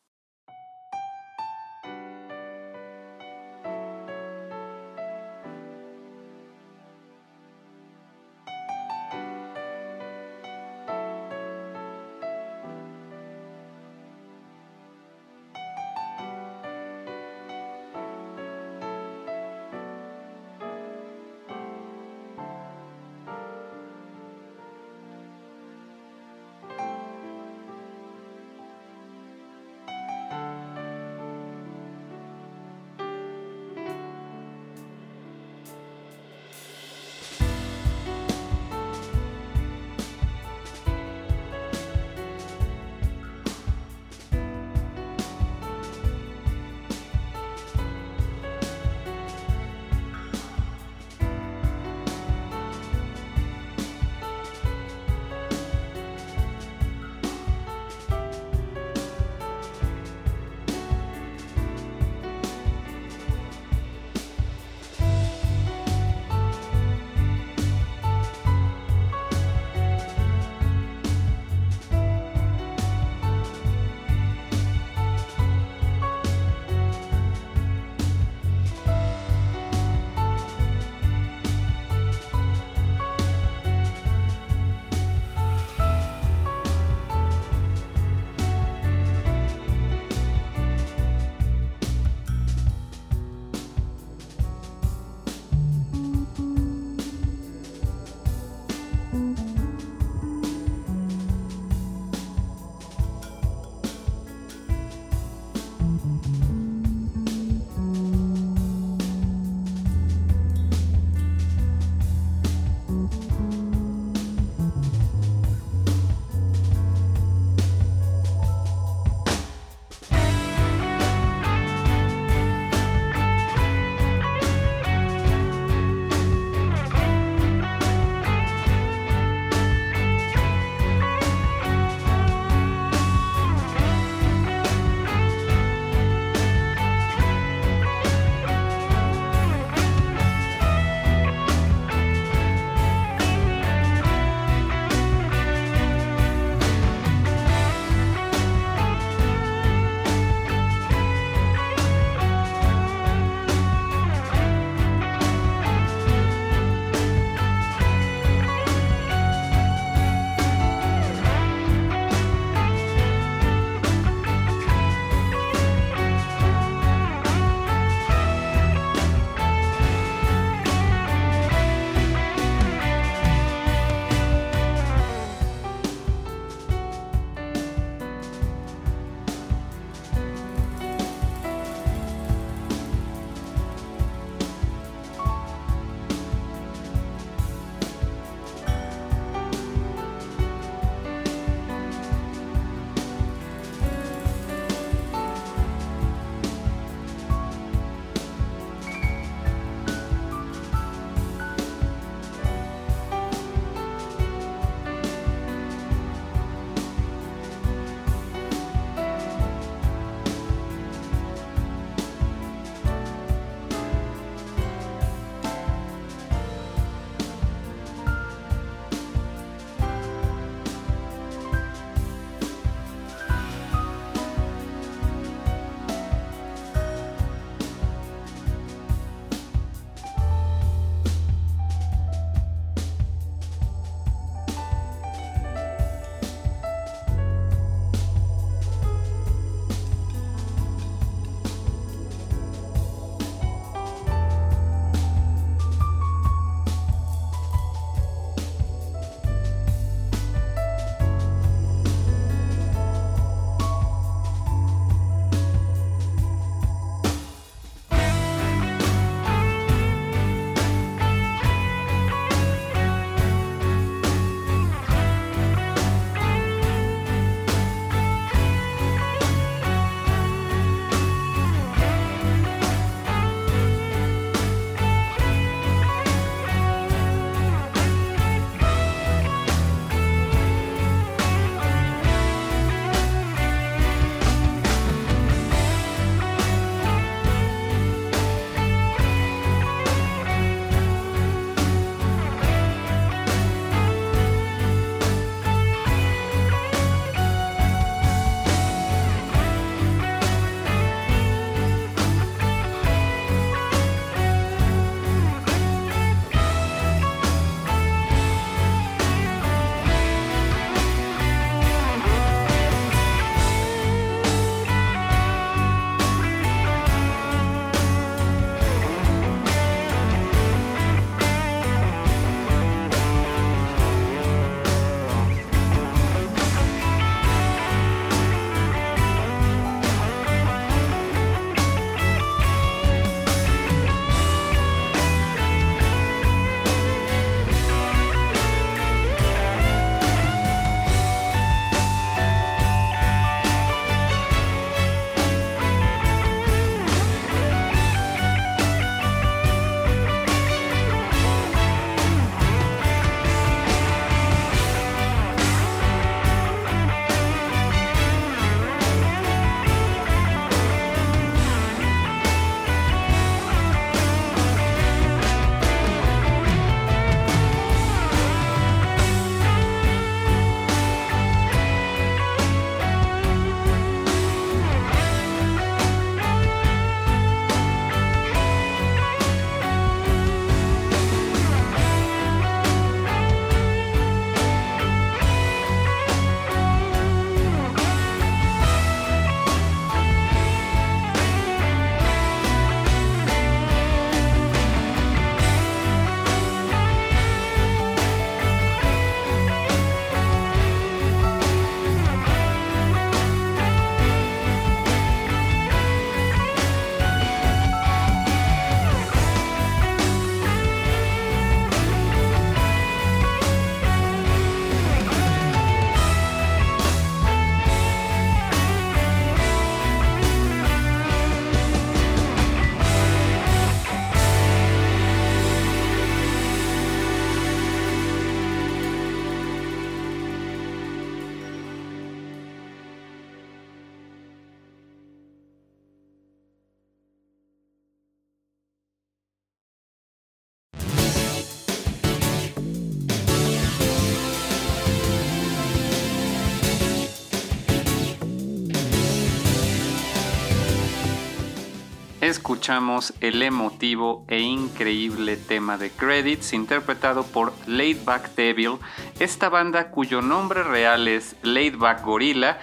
Escuchamos el emotivo e increíble tema de Credits interpretado por Laidback Devil, esta banda cuyo nombre real es Laidback Gorilla,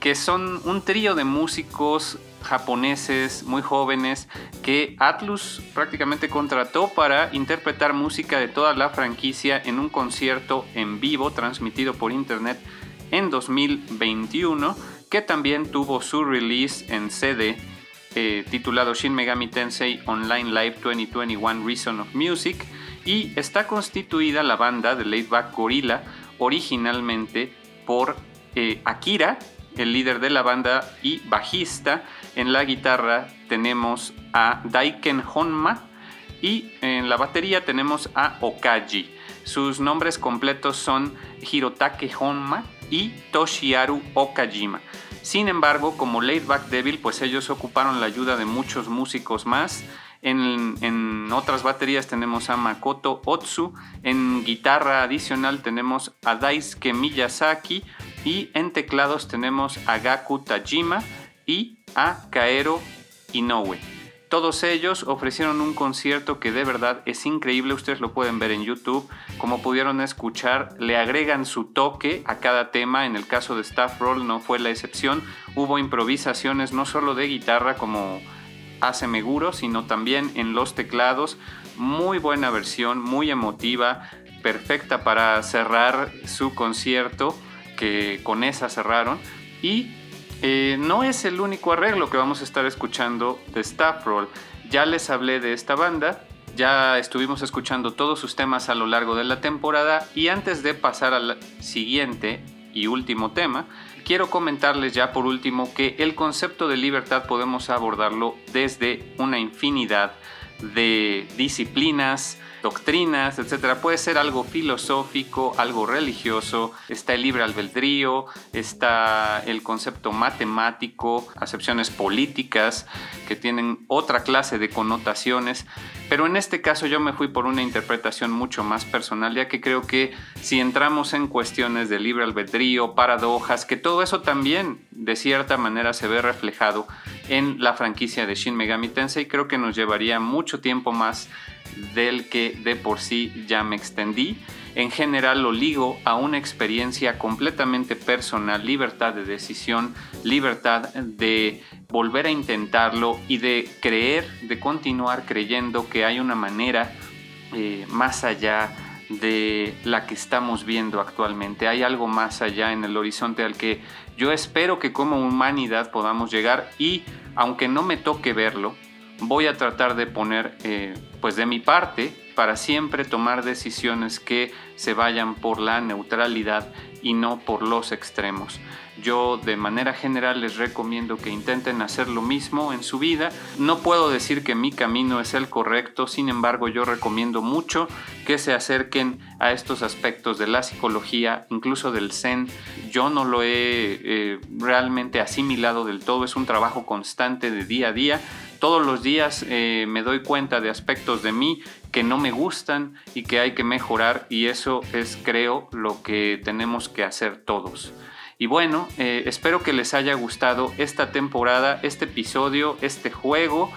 que son un trío de músicos japoneses muy jóvenes que Atlus prácticamente contrató para interpretar música de toda la franquicia en un concierto en vivo transmitido por internet en 2021 que también tuvo su release en CD eh, titulado Shin Megami Tensei Online Live 2021 Reason of Music y está constituida la banda de Laidback Gorilla originalmente por eh, Akira, el líder de la banda y bajista. En la guitarra tenemos a Daiken Honma y en la batería tenemos a Okaji. Sus nombres completos son Hirotake Honma y Toshiaru Okajima. Sin embargo, como Laidback Devil, pues ellos ocuparon la ayuda de muchos músicos más. En, otras baterías tenemos a Makoto Otsu, en guitarra adicional tenemos a Daisuke Miyazaki y en teclados tenemos a Gaku Tajima y a Kaero Inoue. Todos ellos ofrecieron un concierto que de verdad es increíble, ustedes lo pueden ver en YouTube, como pudieron escuchar, le agregan su toque a cada tema, en el caso de Staff Roll no fue la excepción, hubo improvisaciones no solo de guitarra como hace Meguro, sino también en los teclados, muy buena versión, muy emotiva, perfecta para cerrar su concierto, que con esa cerraron, y eh, no es el único arreglo que vamos a estar escuchando de Staff Roll. Ya les hablé de esta banda, ya estuvimos escuchando todos sus temas a lo largo de la temporada y antes de pasar al siguiente y último tema, quiero comentarles ya por último que el concepto de libertad podemos abordarlo desde una infinidad de disciplinas, doctrinas, etcétera. Puede ser algo filosófico, algo religioso, está el libre albedrío, está el concepto matemático, acepciones políticas que tienen otra clase de connotaciones, pero en este caso yo me fui por una interpretación mucho más personal, ya que creo que si entramos en cuestiones de libre albedrío, paradojas, que todo eso también de cierta manera se ve reflejado en la franquicia de Shin Megami Tensei, creo que nos llevaría mucho tiempo más del que de por sí ya me extendí. En general lo ligo a una experiencia completamente personal, libertad de decisión, libertad de volver a intentarlo y de creer, de continuar creyendo que hay una manera eh, más allá de la que estamos viendo actualmente. Hay algo más allá en el horizonte al que yo espero que como humanidad podamos llegar y aunque no me toque verlo, voy a tratar de poner eh, pues de mi parte para siempre tomar decisiones que se vayan por la neutralidad y no por los extremos. Yo de manera general les recomiendo que intenten hacer lo mismo en su vida. No puedo decir que mi camino es el correcto, sin embargo yo recomiendo mucho que se acerquen a estos aspectos de la psicología, incluso del zen. Yo no lo he eh, realmente asimilado del todo, es un trabajo constante de día a día. Todos los días eh, me doy cuenta de aspectos de mí que no me gustan y que hay que mejorar y eso es creo lo que tenemos que hacer todos. Y bueno, eh, espero que les haya gustado esta temporada, este episodio, este juego.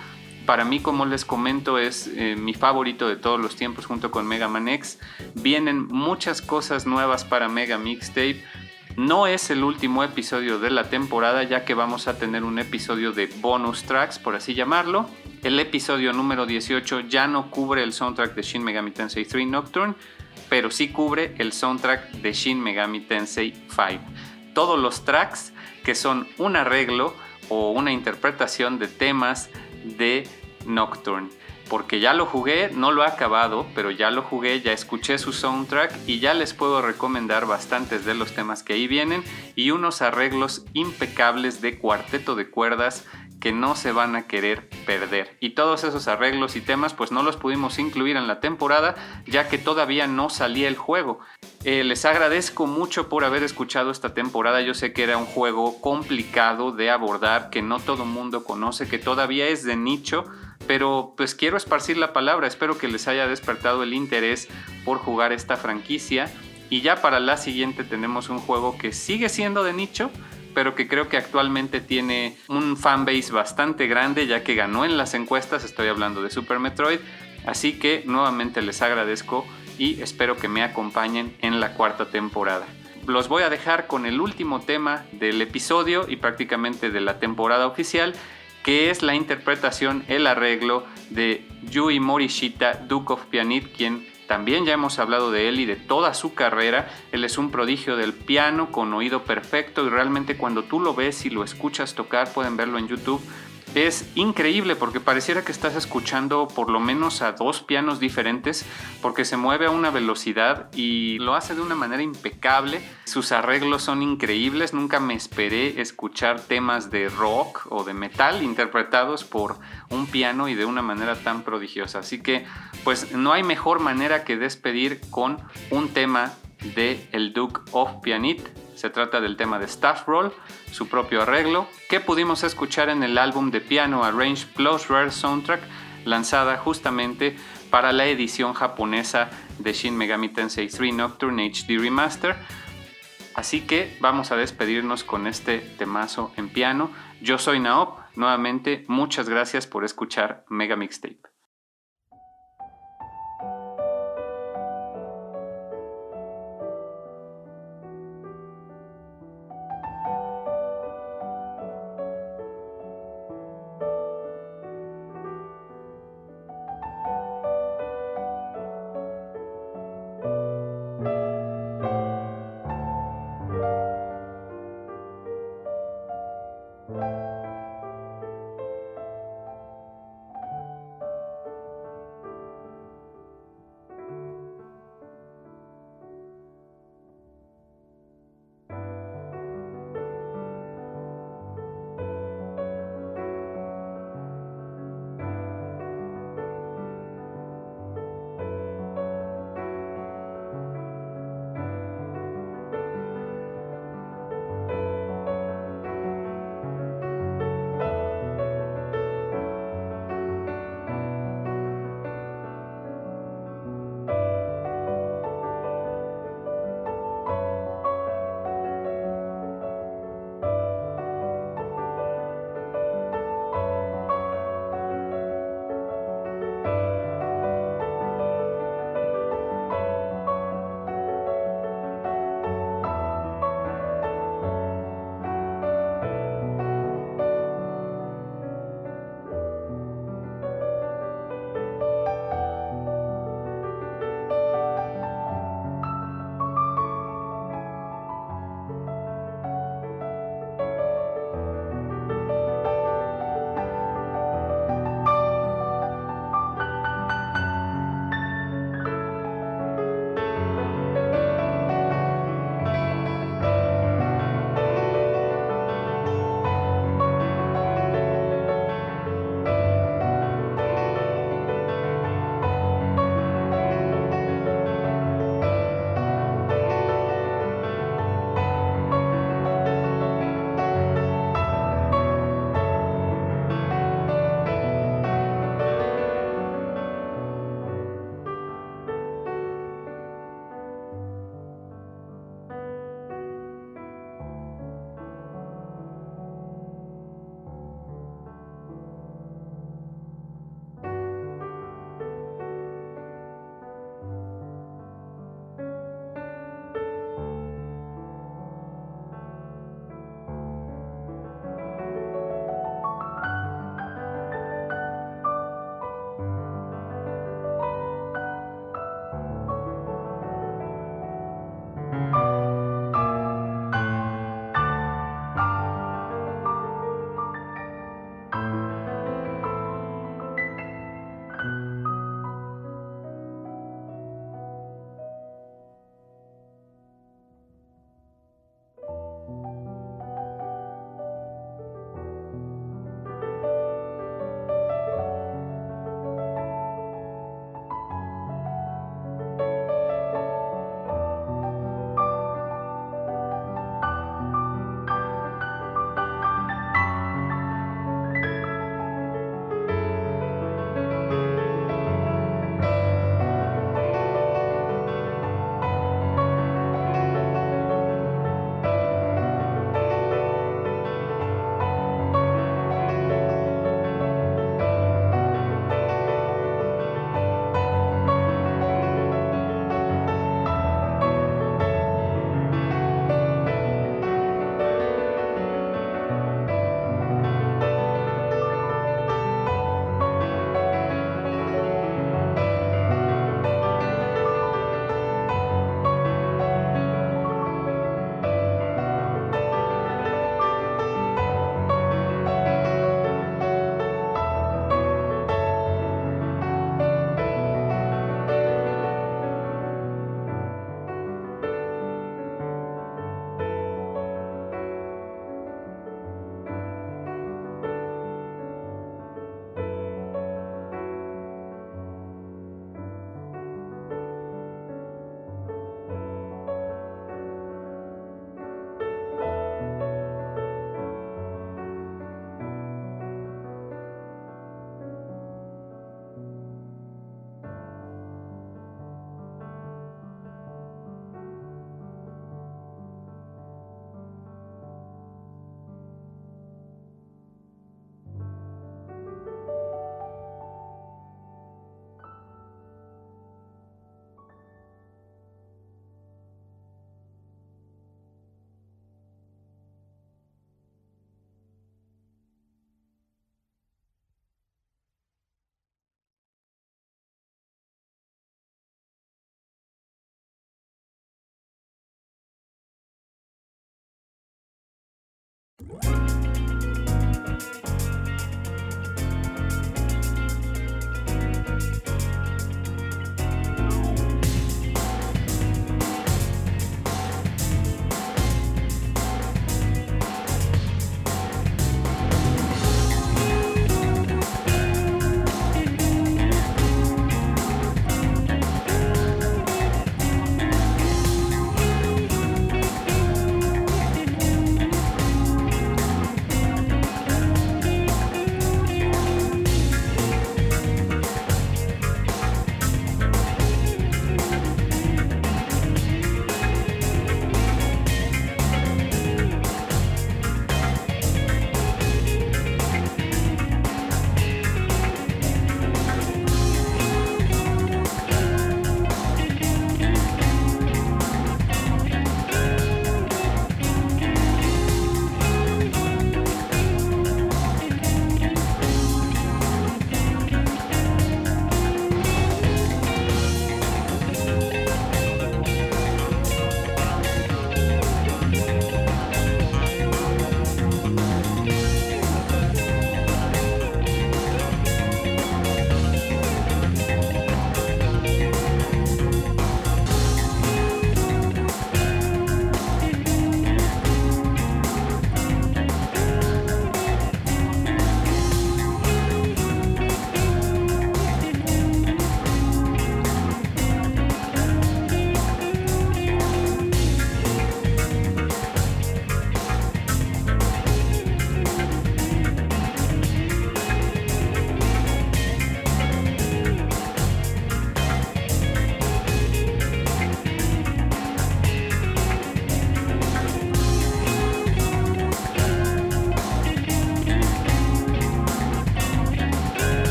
Para mí, como les comento, es eh, mi favorito de todos los tiempos junto con Mega Man X. Vienen muchas cosas nuevas para Mega Mixtape. No es el último episodio de la temporada, ya que vamos a tener un episodio de bonus tracks, por así llamarlo. El episodio número 18 ya no cubre el soundtrack de Shin Megami Tensei 3 Nocturne, pero sí cubre el soundtrack de Shin Megami Tensei 5 todos los tracks que son un arreglo o una interpretación de temas de Nocturne. Porque ya lo jugué, no lo he acabado, pero ya lo jugué, ya escuché su soundtrack y ya les puedo recomendar bastantes de los temas que ahí vienen y unos arreglos impecables de cuarteto de cuerdas que no se van a querer perder. Y todos esos arreglos y temas pues no los pudimos incluir en la temporada ya que todavía no salía el juego. Eh, les agradezco mucho por haber escuchado esta temporada. Yo sé que era un juego complicado de abordar, que no todo mundo conoce, que todavía es de nicho, pero pues quiero esparcir la palabra. Espero que les haya despertado el interés por jugar esta franquicia. Y ya para la siguiente tenemos un juego que sigue siendo de nicho, pero que creo que actualmente tiene un fanbase bastante grande ya que ganó en las encuestas, estoy hablando de Super Metroid, así que nuevamente les agradezco y espero que me acompañen en la cuarta temporada. Los voy a dejar con el último tema del episodio y prácticamente de la temporada oficial, que es la interpretación, el arreglo de Yui Morishita, Duke of Pianit, quien también ya hemos hablado de él y de toda su carrera. Él es un prodigio del piano con oído perfecto y realmente cuando tú lo ves y lo escuchas tocar, pueden verlo en YouTube, es increíble porque pareciera que estás escuchando por lo menos a dos pianos diferentes porque se mueve a una velocidad y lo hace de una manera impecable. Sus arreglos son increíbles. Nunca me esperé escuchar temas de rock o de metal interpretados por un piano y de una manera tan prodigiosa. Así que pues no hay mejor manera que despedir con un tema de El Duke of Pianit se trata del tema de Staff Roll, su propio arreglo, que pudimos escuchar en el álbum de piano Arrange Plus Rare Soundtrack, lanzada justamente para la edición japonesa de Shin Megami Tensei 3 Nocturne HD Remaster. Así que vamos a despedirnos con este temazo en piano. Yo soy Naop, nuevamente muchas gracias por escuchar Mega Mixtape.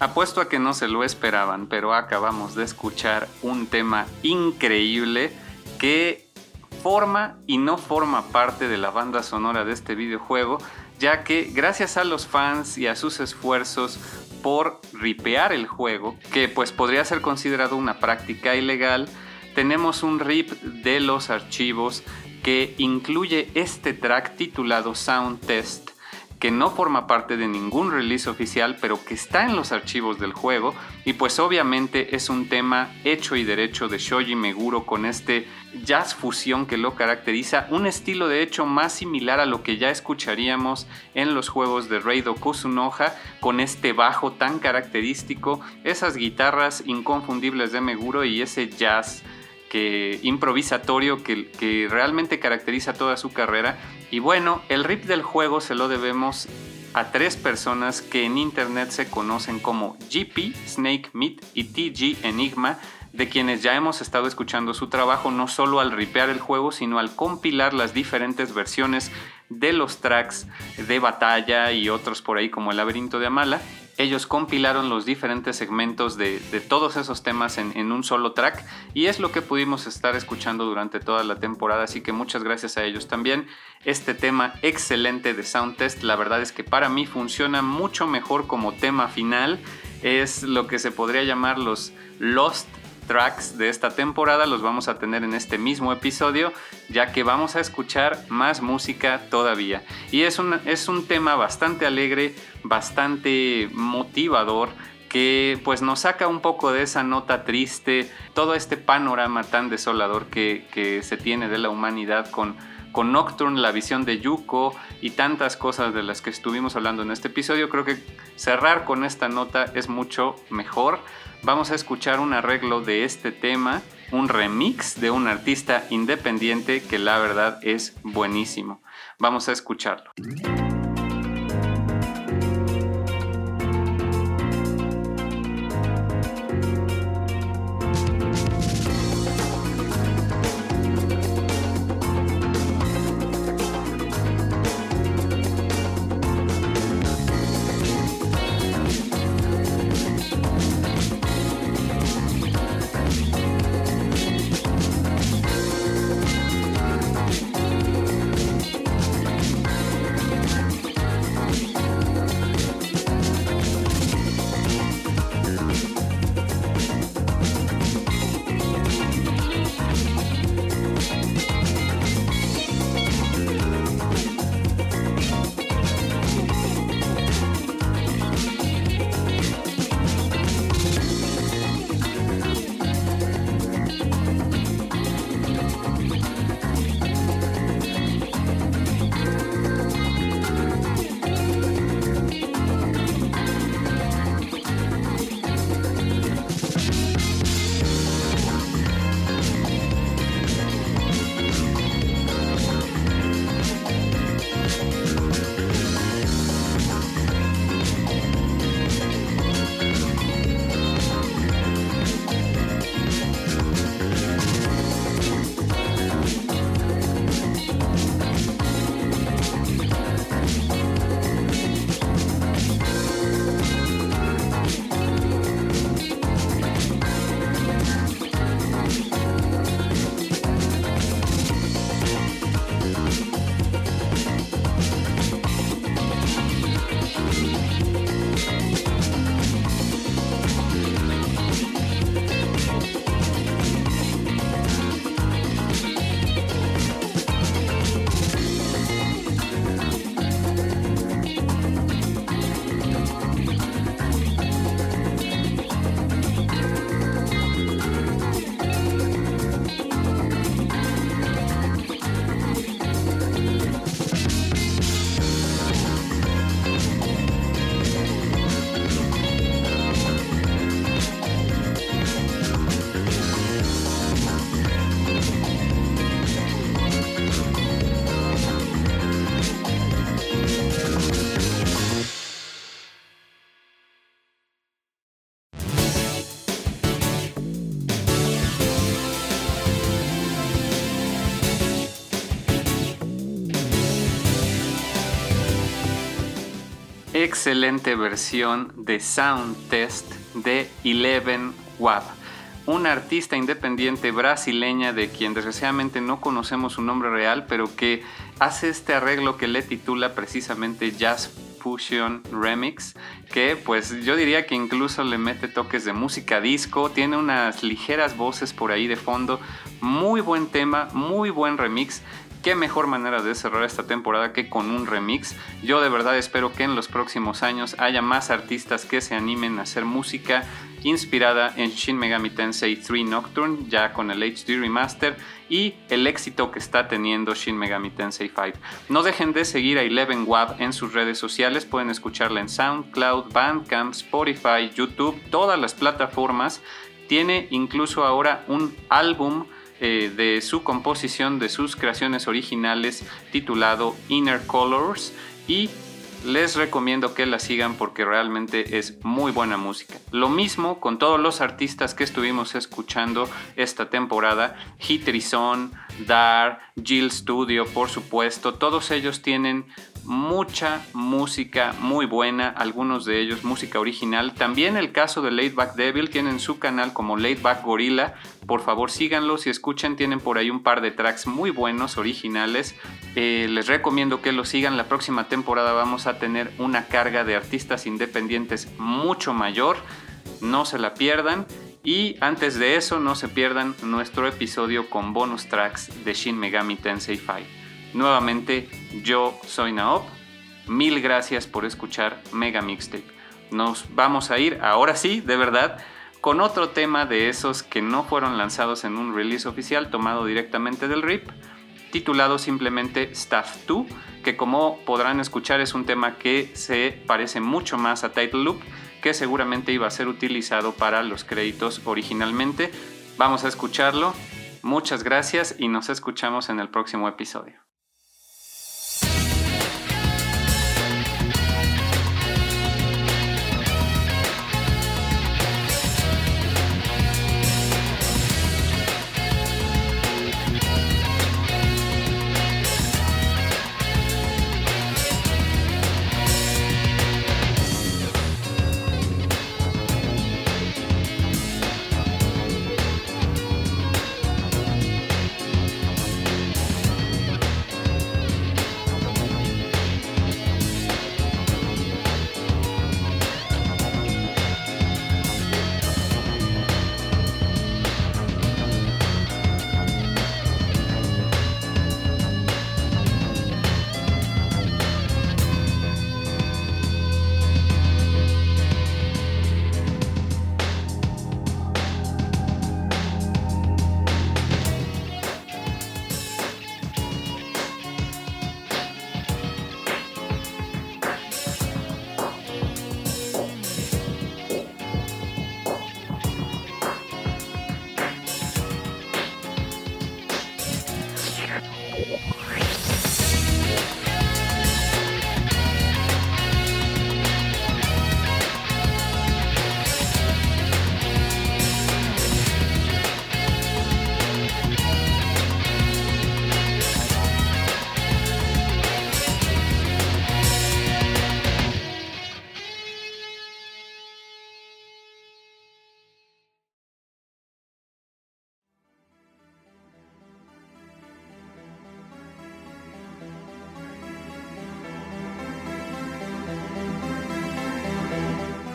Apuesto a que no se lo esperaban, pero acabamos de escuchar un tema increíble que forma y no forma parte de la banda sonora de este videojuego, ya que gracias a los fans y a sus esfuerzos por ripear el juego, que pues podría ser considerado una práctica ilegal, tenemos un rip de los archivos que incluye este track titulado Sound Test que no forma parte de ningún release oficial, pero que está en los archivos del juego. Y pues obviamente es un tema hecho y derecho de Shoji Meguro con este jazz fusión que lo caracteriza, un estilo de hecho más similar a lo que ya escucharíamos en los juegos de Reido Kusunoha, con este bajo tan característico, esas guitarras inconfundibles de Meguro y ese jazz que improvisatorio que, realmente caracteriza toda su carrera. Y bueno, el rip del juego se lo debemos a tres personas que en internet se conocen como GP, Snake Meat y TG Enigma, de quienes ya hemos estado escuchando su trabajo no solo al ripear el juego, sino al compilar las diferentes versiones de los tracks de batalla y otros por ahí como el laberinto de Amala ellos compilaron los diferentes segmentos de, todos esos temas en, un solo track y es lo que pudimos estar escuchando durante toda la temporada, así que muchas gracias a ellos también. Este tema excelente de Sound Test, la verdad es que para mí funciona mucho mejor como tema final, es lo que se podría llamar los Lost tracks de esta temporada los vamos a tener en este mismo episodio, ya que vamos a escuchar más música todavía. Y es un, es un tema bastante alegre, bastante motivador que pues nos saca un poco de esa nota triste, todo este panorama tan desolador que, que se tiene de la humanidad con, con Nocturne, la visión de Yuko y tantas cosas de las que estuvimos hablando en este episodio, creo que cerrar con esta nota es mucho mejor vamos a escuchar un arreglo de este tema, un remix de un artista independiente que la verdad es buenísimo. Vamos a escucharlo. Excelente versión de Sound Test de Eleven Wab, una artista independiente brasileña de quien desgraciadamente no conocemos su nombre real, pero que hace este arreglo que le titula precisamente Jazz Fusion Remix, que pues yo diría que incluso le mete toques de música disco, tiene unas ligeras voces por ahí de fondo, muy buen tema, muy buen remix qué mejor manera de cerrar esta temporada que con un remix. Yo de verdad espero que en los próximos años haya más artistas que se animen a hacer música inspirada en Shin Megami Tensei 3 Nocturne, ya con el HD Remaster y el éxito que está teniendo Shin Megami Tensei 5. No dejen de seguir a Eleven Wab en sus redes sociales, pueden escucharla en SoundCloud, Bandcamp, Spotify, YouTube, todas las plataformas. Tiene incluso ahora un álbum eh, de su composición, de sus creaciones originales titulado Inner Colors y les recomiendo que la sigan porque realmente es muy buena música. Lo mismo con todos los artistas que estuvimos escuchando esta temporada, Hitrizon, Dar, Jill Studio, por supuesto, todos ellos tienen mucha música muy buena, algunos de ellos música original. También el caso de Laidback Devil, tienen su canal como Laidback Gorilla. Por favor síganlos y escuchen, tienen por ahí un par de tracks muy buenos, originales. Eh, les recomiendo que los sigan. La próxima temporada vamos a tener una carga de artistas independientes mucho mayor. No se la pierdan. Y antes de eso, no se pierdan nuestro episodio con bonus tracks de Shin Megami Tensei 5. Nuevamente, yo soy Naop. Mil gracias por escuchar Mega Mixtape. Nos vamos a ir, ahora sí, de verdad, con otro tema de esos que no fueron lanzados en un release oficial tomado directamente del RIP, titulado simplemente Staff 2, que como podrán escuchar es un tema que se parece mucho más a Title Loop, que seguramente iba a ser utilizado para los créditos originalmente. Vamos a escucharlo. Muchas gracias y nos escuchamos en el próximo episodio.